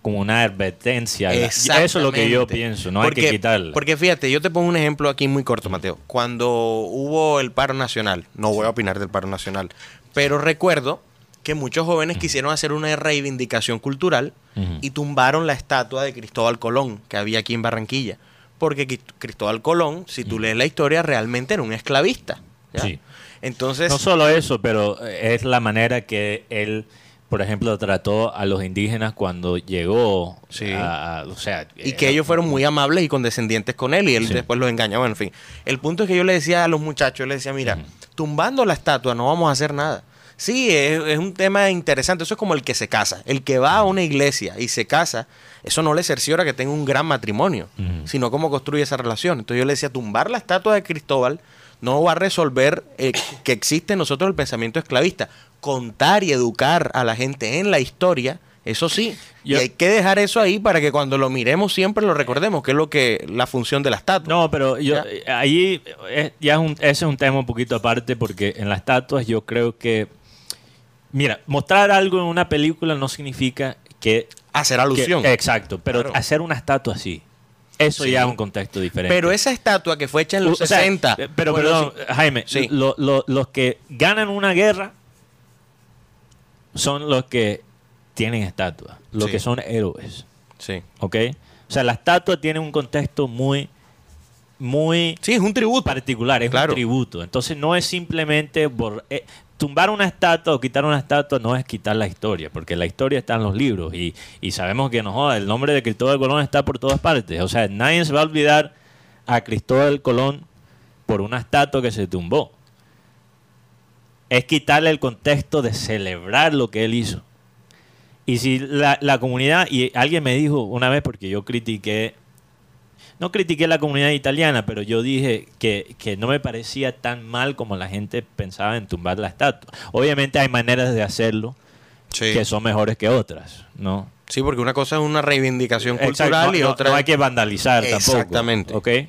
como una advertencia. Eso es lo que yo pienso, no hay que quitarla. Porque fíjate, yo te pongo un ejemplo aquí muy corto, Mateo. Cuando hubo el paro nacional, no voy a opinar del paro nacional, pero recuerdo que muchos jóvenes quisieron hacer una reivindicación cultural y tumbaron la estatua de Cristóbal Colón que había aquí en Barranquilla. Porque Cri- Cristóbal Colón, si tú lees la historia, realmente era un esclavista. ¿ya? Sí. Entonces, No solo eso, pero eh, es la manera que él, por ejemplo, trató a los indígenas cuando llegó. Sí. a- o sea, Y que ellos fueron muy amables y condescendientes con él y él Sí. después los engañó. Bueno, en fin. El punto es que yo le decía a los muchachos, yo le decía, mira, tumbando la estatua no vamos a hacer nada. Sí, es, es un tema interesante. Eso es como el que se casa. El que va a una iglesia y se casa, eso no le cerciora que tenga un gran matrimonio, sino cómo construye esa relación. Entonces yo le decía, tumbar la estatua de Cristóbal no va a resolver eh, que existe en nosotros el pensamiento esclavista. Contar y educar a la gente en la historia Eso sí. Yo- y hay que dejar eso ahí para que cuando lo miremos siempre lo recordemos, que es lo que la función de la estatua. No, pero yo Ya. eh, ahí eh, ya es un, ese es un tema un poquito aparte porque en las estatuas yo creo que mira, mostrar algo en una película no significa que Hacer que- alusión. exacto, pero Claro. hacer una estatua así. Eso Sí. ya es un contexto diferente. Pero esa estatua que fue hecha en los O sea, 60. eh, pero bueno, perdón, sí. Jaime, Sí. lo- lo- los que ganan una guerra son los que tienen estatuas, los que son héroes. Sí. ¿Ok? O sea, la estatua tiene un contexto muy, muy Sí, es un tributo. particular, es Claro. un tributo. Entonces no es simplemente bor- eh, tumbar una estatua o quitar una estatua, no es quitar la historia, porque la historia está en los libros y, y sabemos que no joda, el nombre de Cristóbal Colón está por todas partes. O sea, nadie se va a olvidar a Cristóbal Colón por una estatua que se tumbó. Es quitarle el contexto de celebrar lo que él hizo. Y si la, la comunidad, y alguien me dijo una vez, porque yo critiqué, no critiqué la comunidad italiana, pero yo dije que, que no me parecía tan mal como la gente pensaba en tumbar la estatua. Obviamente hay maneras de hacerlo Sí. que son mejores que otras, ¿no? Sí, porque una cosa es una reivindicación Exacto, cultural no, y otra no hay que vandalizar Exactamente. tampoco. ¿ok?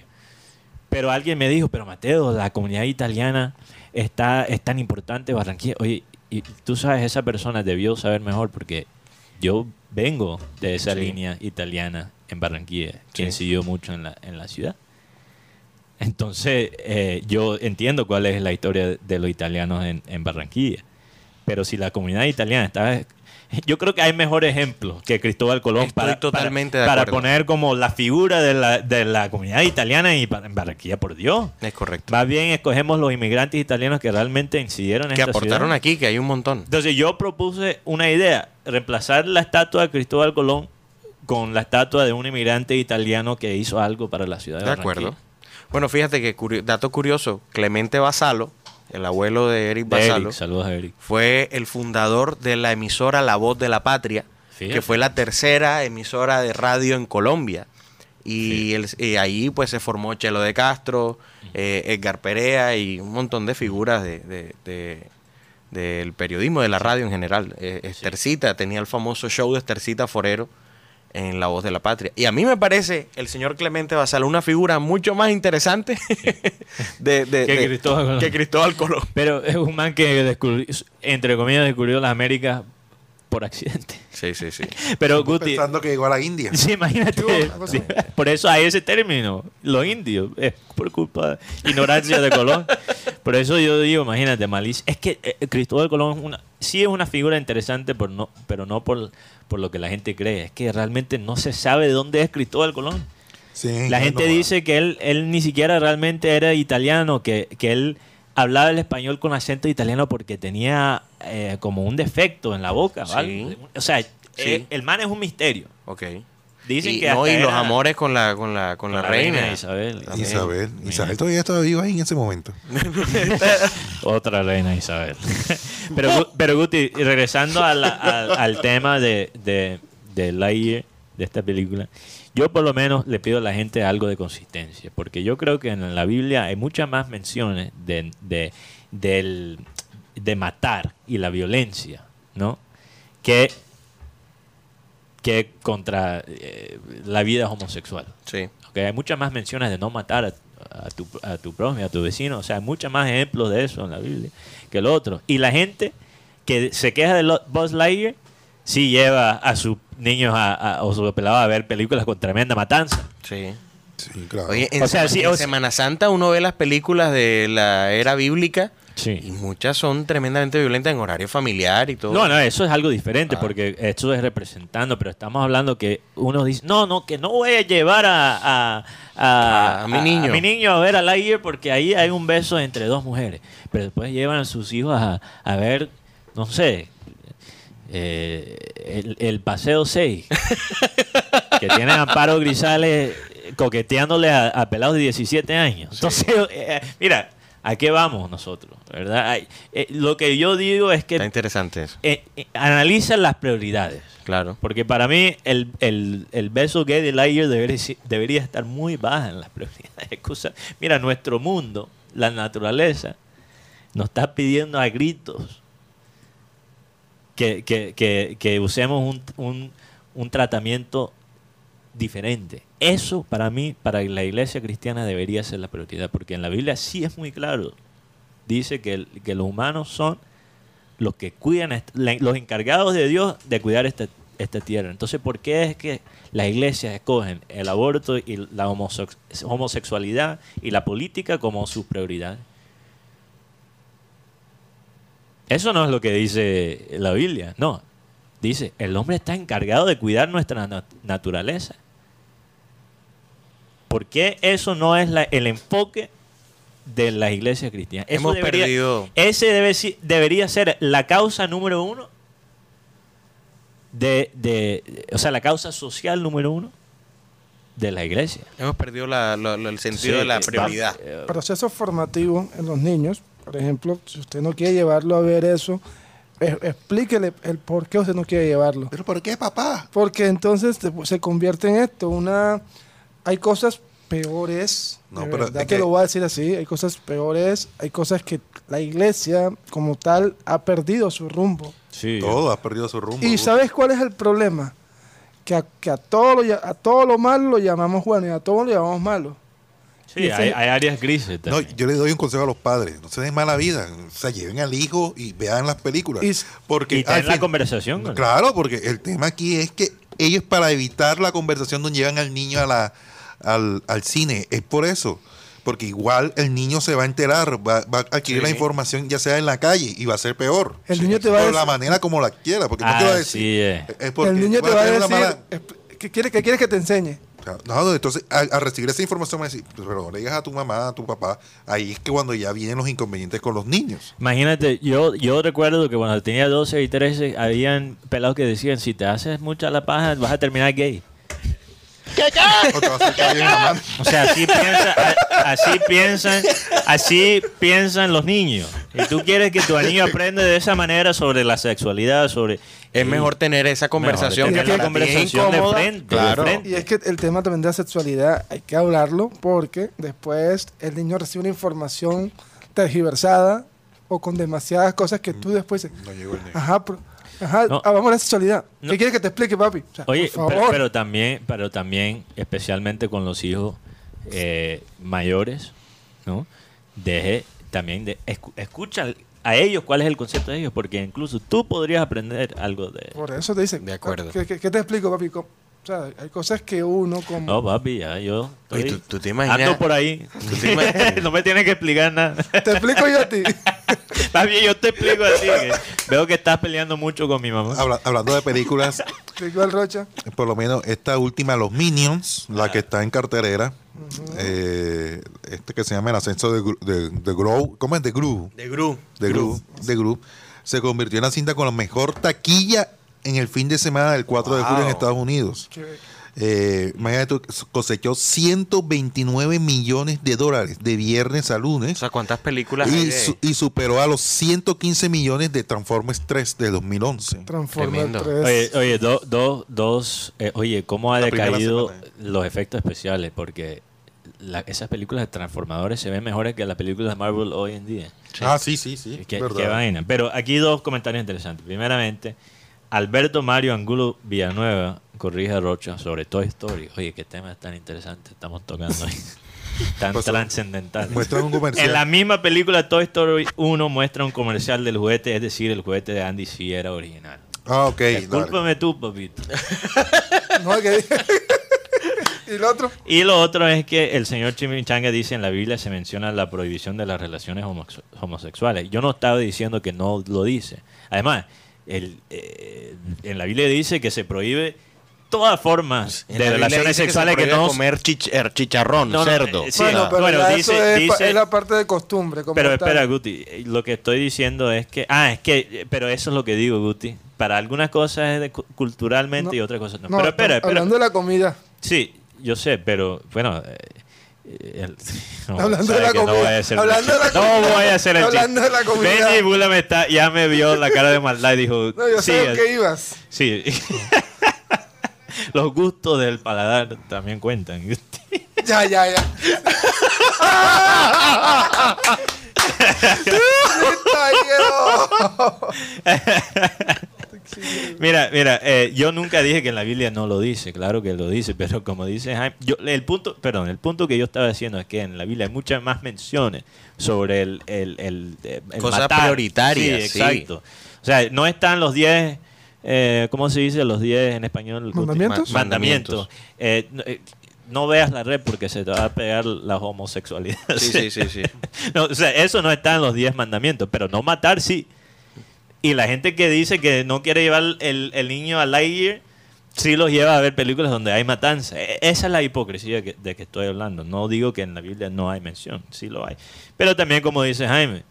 Pero alguien me dijo, pero Mateo, la comunidad italiana está, es tan importante Barranquilla. Oye, y tú sabes, esa persona debió saber mejor porque yo vengo de esa Sí. línea italiana en Barranquilla, que incidió mucho en la, en la ciudad. Entonces, eh, yo entiendo cuál es la historia de- de los italianos en, en Barranquilla. Pero si la comunidad italiana está... Yo creo que hay mejor ejemplos que Cristóbal Colón Estoy para, totalmente para, de para poner como la figura de la, de la comunidad italiana y pa- en Barranquilla, por Dios. Es correcto. Más bien escogemos los inmigrantes italianos que realmente incidieron en que esta aportaron ciudad. aquí, que hay un montón. Entonces yo propuse una idea, reemplazar la estatua de Cristóbal Colón con la estatua de un inmigrante italiano que hizo algo para la ciudad de, De Barranquilla. acuerdo. Bueno, fíjate que, curio- dato curioso, Clemente Basalo, el abuelo de Eric Basalo, Eric, saludos a Eric. fue el fundador de la emisora La Voz de la Patria, Fíjate. que fue la tercera emisora de radio en Colombia. Y, el- y ahí pues se formó Chelo de Castro, eh, Edgar Perea y un montón de figuras de, de- de- del periodismo, de la radio en general. Eh, Estercita tenía el famoso show de Estercita Forero en La Voz de la Patria. Y a mí me parece el señor Clemente Basalo una figura mucho más interesante de, de- Que de- Cristóbal Colón. que Cristóbal Colón. Pero es un man que descubrió, entre comillas, descubrió las Américas por accidente. Sí, sí, sí. Pero Guti, Pensando que llegó a la India. sí, imagínate, sí, por eso hay ese término, los indios, es por culpa de ignorancia de Colón. Por eso yo digo, imagínate, malicia. Es que eh, Cristóbal Colón es una, sí es una figura interesante, pero no, pero no por, por lo que la gente cree. Es que realmente no se sabe de dónde es Cristóbal Colón. Sí, La no, gente no, dice que él, él ni siquiera realmente era italiano, que, que él hablaba el español con acento italiano porque tenía eh, como un defecto en la boca. Sí. ¿vale? O sea, eh, el man es un misterio. Ok. Dicen y, que no, y los era amores con la, con la, con la, reina. Isabel. También. Isabel. Isabel todavía estaba viva ahí en ese momento. Otra reina Isabel. pero, pero Guti, regresando a la- al tema de, de, de Lightyear, de esta película, yo por lo menos le pido a la gente algo de consistencia, porque yo creo que en la Biblia hay muchas más menciones de, de, del- de matar y la violencia, ¿no? Que, que contra eh, la vida homosexual. Sí. Ok, Hay muchas más menciones de no matar a, a tu, a tu prójimo, a tu vecino. O sea, hay muchos más ejemplos de eso en la Biblia que el otro. Y la gente que se queja de Lo- Buzz Lightyear, sí lleva a sus niños a, a- o sus pelados a ver películas con tremenda matanza. Sí. Sí, claro. Oye, en, O sea, sí, en o sea- Semana Santa uno ve las películas de la era bíblica y Sí. muchas son tremendamente violentas en horario familiar y todo. No, no, eso es algo diferente Ah. porque esto es representando, pero estamos hablando que uno dice, no, no, que no voy a llevar a, a, a- A mi niño. a mi niño a ver a Lightyear porque ahí hay un beso entre dos mujeres. Pero después llevan a sus hijos a, a ver, no sé, eh, el, el Paseo 6, que tiene a Amparo Grisales coqueteándole a, a pelados de 17 años. Entonces, eh, mira, ¿a qué vamos nosotros? ¿verdad? Eh, lo que yo digo es que Está interesante eso. eh, eh, analiza las prioridades. Claro. Porque para mí el, el, el beso gay de Lightyear debería, debería estar muy baja en las prioridades. Excusa. Mira, nuestro mundo, la naturaleza, nos está pidiendo a gritos que, que- que- que usemos un, un- un tratamiento diferente. Eso para mí, para la iglesia cristiana debería ser la prioridad, porque en la Biblia sí es muy claro. Dice que, que los humanos son los que cuidan, los encargados de Dios de cuidar esta, esta tierra. Entonces, ¿por qué es que las iglesias escogen el aborto y la homosex- homosexualidad y la política como sus prioridades? Eso no es lo que dice la Biblia, no. Dice, el hombre está encargado de cuidar nuestra nat- naturaleza. ¿Por qué eso no es la- el enfoque de la iglesia cristiana? Eso Hemos debería- perdido- Ese debe debería ser la causa número uno de, de- o sea, la causa social número uno de la iglesia. Hemos perdido la- lo- lo- el sentido Sí, de la prioridad. va- eh, proceso formativo en los niños, por ejemplo, si usted no quiere llevarlo a ver eso, explíquele el por qué usted no quiere llevarlo. ¿Pero por qué, papá? Porque entonces se convierte en esto, una hay cosas peores, No, de pero verdad es te que- lo voy a decir así, hay cosas peores, hay cosas que la iglesia como tal ha perdido su rumbo. sí. Todo ha perdido su rumbo. ¿Y sabes cuál es el problema? Que a, que a todo lo, a todo lo malo lo llamamos bueno y a todo lo llamamos malo. Sí, hay, hay áreas grises No, yo le doy un consejo a los padres. No se den mala vida. O sea, lleven al hijo y vean las películas. Y- porque y tener la fin- conversación. con- Claro, porque el tema aquí es que ellos para evitar la conversación no llevan al niño a la, al, al cine. Es por eso. Porque igual el niño se va a enterar, va, va a adquirir la información ya sea en la calle y va a ser peor. El niño te va a Por la decir- manera como la quiera. Porque no te va a decir. Es. Es porque el niño te va a decir, mala- "Expl- ¿qué quieres que, quieres que te enseñe? No, entonces a, a recibir esa información me decir, pero no le digas a tu mamá, a tu papá, ahí es que cuando ya vienen los inconvenientes con los niños. Imagínate, yo, yo recuerdo que cuando tenía 12 y 13, habían pelados que decían, si te haces mucha la paja, vas a terminar gay. O te vas a la mano. O sea, así, piensa, así piensan, así piensan los niños. Y tú quieres que tu niño aprenda de esa manera sobre la sexualidad, sobre... Es mejor tener esa conversación tener que la la conversación de frente, de Claro. frente. Y es que el tema también de la sexualidad hay que hablarlo porque después el niño recibe una información tergiversada o con demasiadas cosas que tú después No llegó el niño. ajá, pero- ajá, No. ah, vamos a la sexualidad. No. ¿Qué quieres que te explique, papi? O sea, Oye, por pero, favor. pero también, pero también, especialmente con los hijos eh, mayores, ¿no? Deje también de escu- escucha a ellos cuál es el concepto de ellos, porque incluso tú podrías aprender algo de. Por eso te dicen, De acuerdo. ¿qué, qué- qué te explico, papi? O sea, hay cosas que uno como... No, papi, ya yo. Oye, estoy- ¿tú- tú te imaginas- Ando por ahí. tú te imaginas- no me tienes que explicar nada. Te explico yo a ti. Papi, yo te explico así. que veo que estás peleando mucho con mi mamá. Habla- hablando de películas, Rocha. por lo menos esta última, Los Minions, la que está en carterera, eh, este que se llama El ascenso de, Gru- de, de Grow, ¿cómo es? De Gru, De Gru. de Gru, de Gru, se convirtió en la cinta con la mejor taquilla en el fin de semana del 4 de julio en. Estados Unidos. Eh, cosechó 129 millones de dólares de viernes a O lunes sea, ¿cuántas películas hay y, su- y superó a los 115 millones de Transformers 3 de 2011. Transformer Tremendo. 3. Oye, oye, do- do- dos. eh, oye, ¿cómo ha decaído semana. los efectos especiales? Porque la- esas películas de Transformadores se ven mejores que las películas de Marvel hoy en día. Ah, sí, sí, sí. Qué vaina. Pero aquí dos comentarios interesantes. Primeramente, Alberto Mario Angulo Villanueva corrige a Rocha sobre Toy Story. Oye, qué tema tan interesante estamos tocando ahí. tan Pues, trascendental. Muestran un comercial. En la misma película Toy Story 1 muestra un comercial del juguete, es decir, el juguete de Andy sí era original. Ah, ok. Discúlpame tú, papito. No, que- y el otro, Y lo otro es que el señor Chimichanga dice en la Biblia se menciona la prohibición de las relaciones homosexuales. Yo no estaba diciendo que no lo dice. Además, el, eh, en la Biblia dice que se prohíbe todas formas En de relaciones dice que se sexuales que, no... comer chich- er, chicharrón, No, no, cerdo. sí, bueno, no, pero bueno, ya dice- eso es, pa- dice- es la parte de costumbre. Como Pero tal. espera, Guti, eh, lo que estoy diciendo es que... Ah, es que... eh, Pero eso es lo que digo, Guti. Para algunas cosas es de cu- culturalmente No, y otras cosas no. No, pero espera, espera. Hablando de la comida. Sí, yo sé, pero bueno. eh, el- no, Hablando de la que no comida. voy a hacer Hablando de la comida. No voy a hacer el Hablando de la comida. Benji Bula me está, ya me vio la cara de maldad y dijo: No, yo Sí, sé qué ibas. sí. Los gustos del paladar también cuentan. Ya, ya, ya. Mira, mira, eh, yo nunca dije que en la Biblia no lo dice, claro que lo dice, pero como dice Jaime, yo, el punto, perdón, el punto que yo estaba diciendo es que en la Biblia hay muchas más menciones sobre el, el, el, eh, el Cosas matar. prioritarias, sí. exacto. O sea, no están los 10, eh, ¿cómo se dice? Los 10 en español. ¿Mandamientos? Ma- mandamientos. Eh, no, eh, no veas la red porque se te va a pegar la homosexualidad. Sí, sí, sí, sí. No, o sea, eso no está en los 10 mandamientos, pero no matar sí. Y la gente que dice que no quiere llevar el, el niño a Lightyear, sí los lleva a ver películas donde hay matanza. E- Esa es la hipocresía que- de que estoy hablando. No digo que en la Biblia no hay mención, sí lo hay. Pero también, como dice Jaime,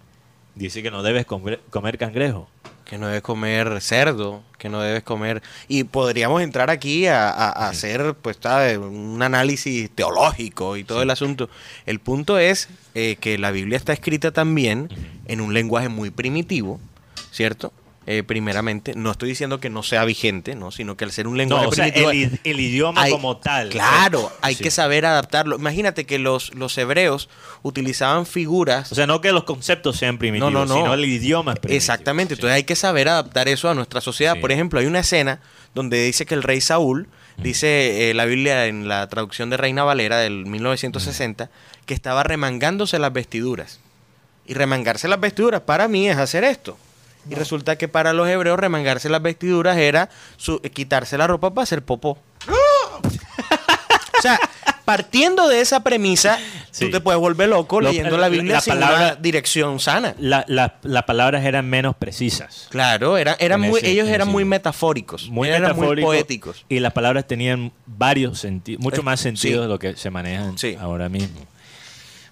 dice que no debes comer, comer cangrejo. Que no debes comer cerdo, que no debes comer... Y podríamos entrar aquí a, a- a hacer pues un análisis teológico y todo el asunto. El punto es eh, que la Biblia está escrita también en un lenguaje muy primitivo, ¿cierto? Eh, primeramente, no estoy diciendo que no sea vigente, ¿no? sino que al ser un lenguaje No, o sea, el, idioma hay- como tal. Claro, hay Sí. que saber adaptarlo. Imagínate que los, los hebreos utilizaban figuras O sea, no que los conceptos sean primitivos, No, no, no. sino el idioma es primitivo. Exactamente, Sí. entonces hay que saber adaptar eso a nuestra sociedad. Sí. Por ejemplo, hay una escena donde dice que el rey Saúl, dice eh, la Biblia en la traducción de Reina Valera del 1960, que estaba remangándose las vestiduras. Y remangarse las vestiduras para mí es hacer esto. Y resulta que para los hebreos remangarse las vestiduras era su- eh, quitarse la ropa para hacer popó. o sea, partiendo de esa premisa, Sí. tú te puedes volver loco Lo- leyendo la Biblia la sin palabra- una dirección sana. La- la- las palabras eran menos precisas. Claro, eran, eran muy, ese- ellos eran muy metafóricos, Muy eran muy poéticos. Y las palabras tenían varios sentidos, mucho Eh, más sentido sí. de lo que se manejan Sí. ahora mismo.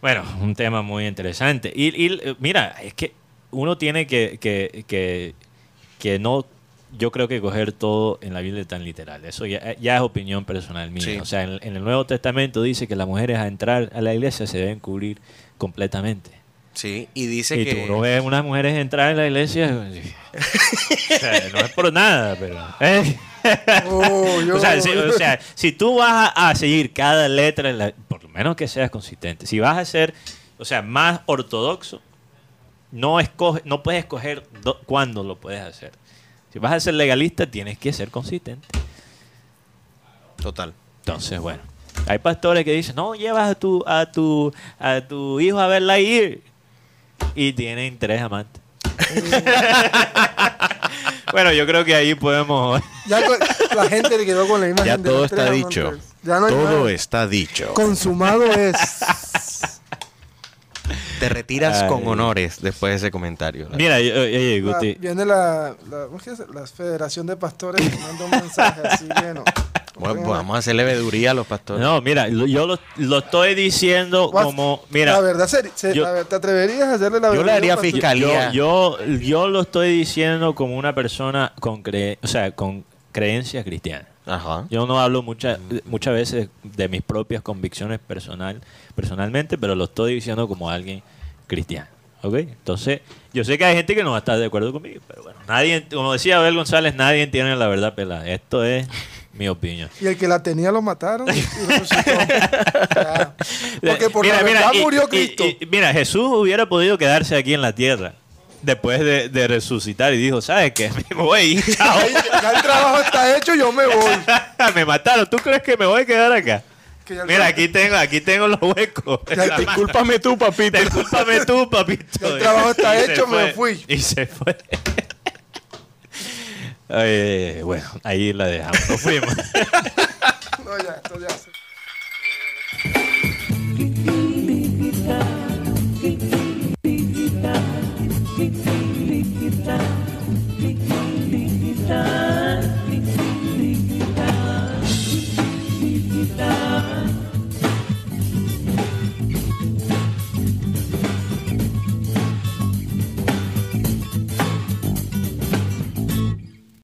Bueno, un tema muy interesante. Y, y, eh, mira, es que uno tiene que, que, que, que no, yo creo que coger todo en la Biblia tan literal. Eso ya, ya es opinión personal mía. Sí. O sea, en, en el Nuevo Testamento dice que las mujeres a entrar a la iglesia se deben cubrir completamente. Sí, y dice Y que tú no ves unas mujeres entrar en la iglesia. o sea, no es por nada, pero. ¿eh? Oh, o, sea, si, o sea, si tú vas a, a seguir cada letra, en la- por lo menos que seas consistente. Si vas a ser, o sea, más ortodoxo, no, escoge, no puedes escoger do- cuándo lo puedes hacer. Si vas a ser legalista, tienes que ser consistente. total. Entonces, bueno, hay pastores que dicen, no, llevas a tu, a tu, a tu hijo a ver la ir y tienen tres amantes. bueno, yo creo que ahí podemos... Ya con- la gente le quedó con la imagen Ya de todo está dicho. Ya no hay Todo está dicho. Consumado es. Te retiras Ay. con honores después de ese comentario. Mira, oye, oye, La- Guti, viene la, la, ¿cómo es que la Federación de Pastores mandando un mensaje así lleno. Bueno, pues vamos a hacerle veduría a los pastores. no, mira, lo- yo lo, lo estoy diciendo What? como, la mira, verdad, se- se- yo- ¿te atreverías a hacerle la Yo le verdad? haría fiscalía. yo, yo, yo lo estoy diciendo como una persona con, cre- o sea, con creencias cristianas. Ajá. Yo no hablo muchas muchas veces de mis propias convicciones personal, personalmente, pero lo estoy diciendo como alguien cristiano. ¿Ok? Entonces, yo sé que hay gente que no va a estar de acuerdo conmigo, pero bueno, nadie, como decía Abel González, nadie tiene la verdad pelada. Esto es mi opinión. Y el que la tenía lo mataron y. Ya. Porque por Mira, la verdad murió y- Cristo. y- mira, Jesús hubiera podido quedarse aquí en la tierra después de, de resucitar y dijo, ¿sabes qué? Me voy, chao. Ya el trabajo está hecho, yo me voy. me mataron. ¿Tú crees que me voy a quedar acá? Mira, aquí tengo, aquí tengo los huecos. Ya, discúlpame tú, papito. Discúlpame tú, papito. El trabajo está hecho, me fui. Y se fue. Bueno, ahí la dejamos. Nos fuimos. no, ya, esto ya se...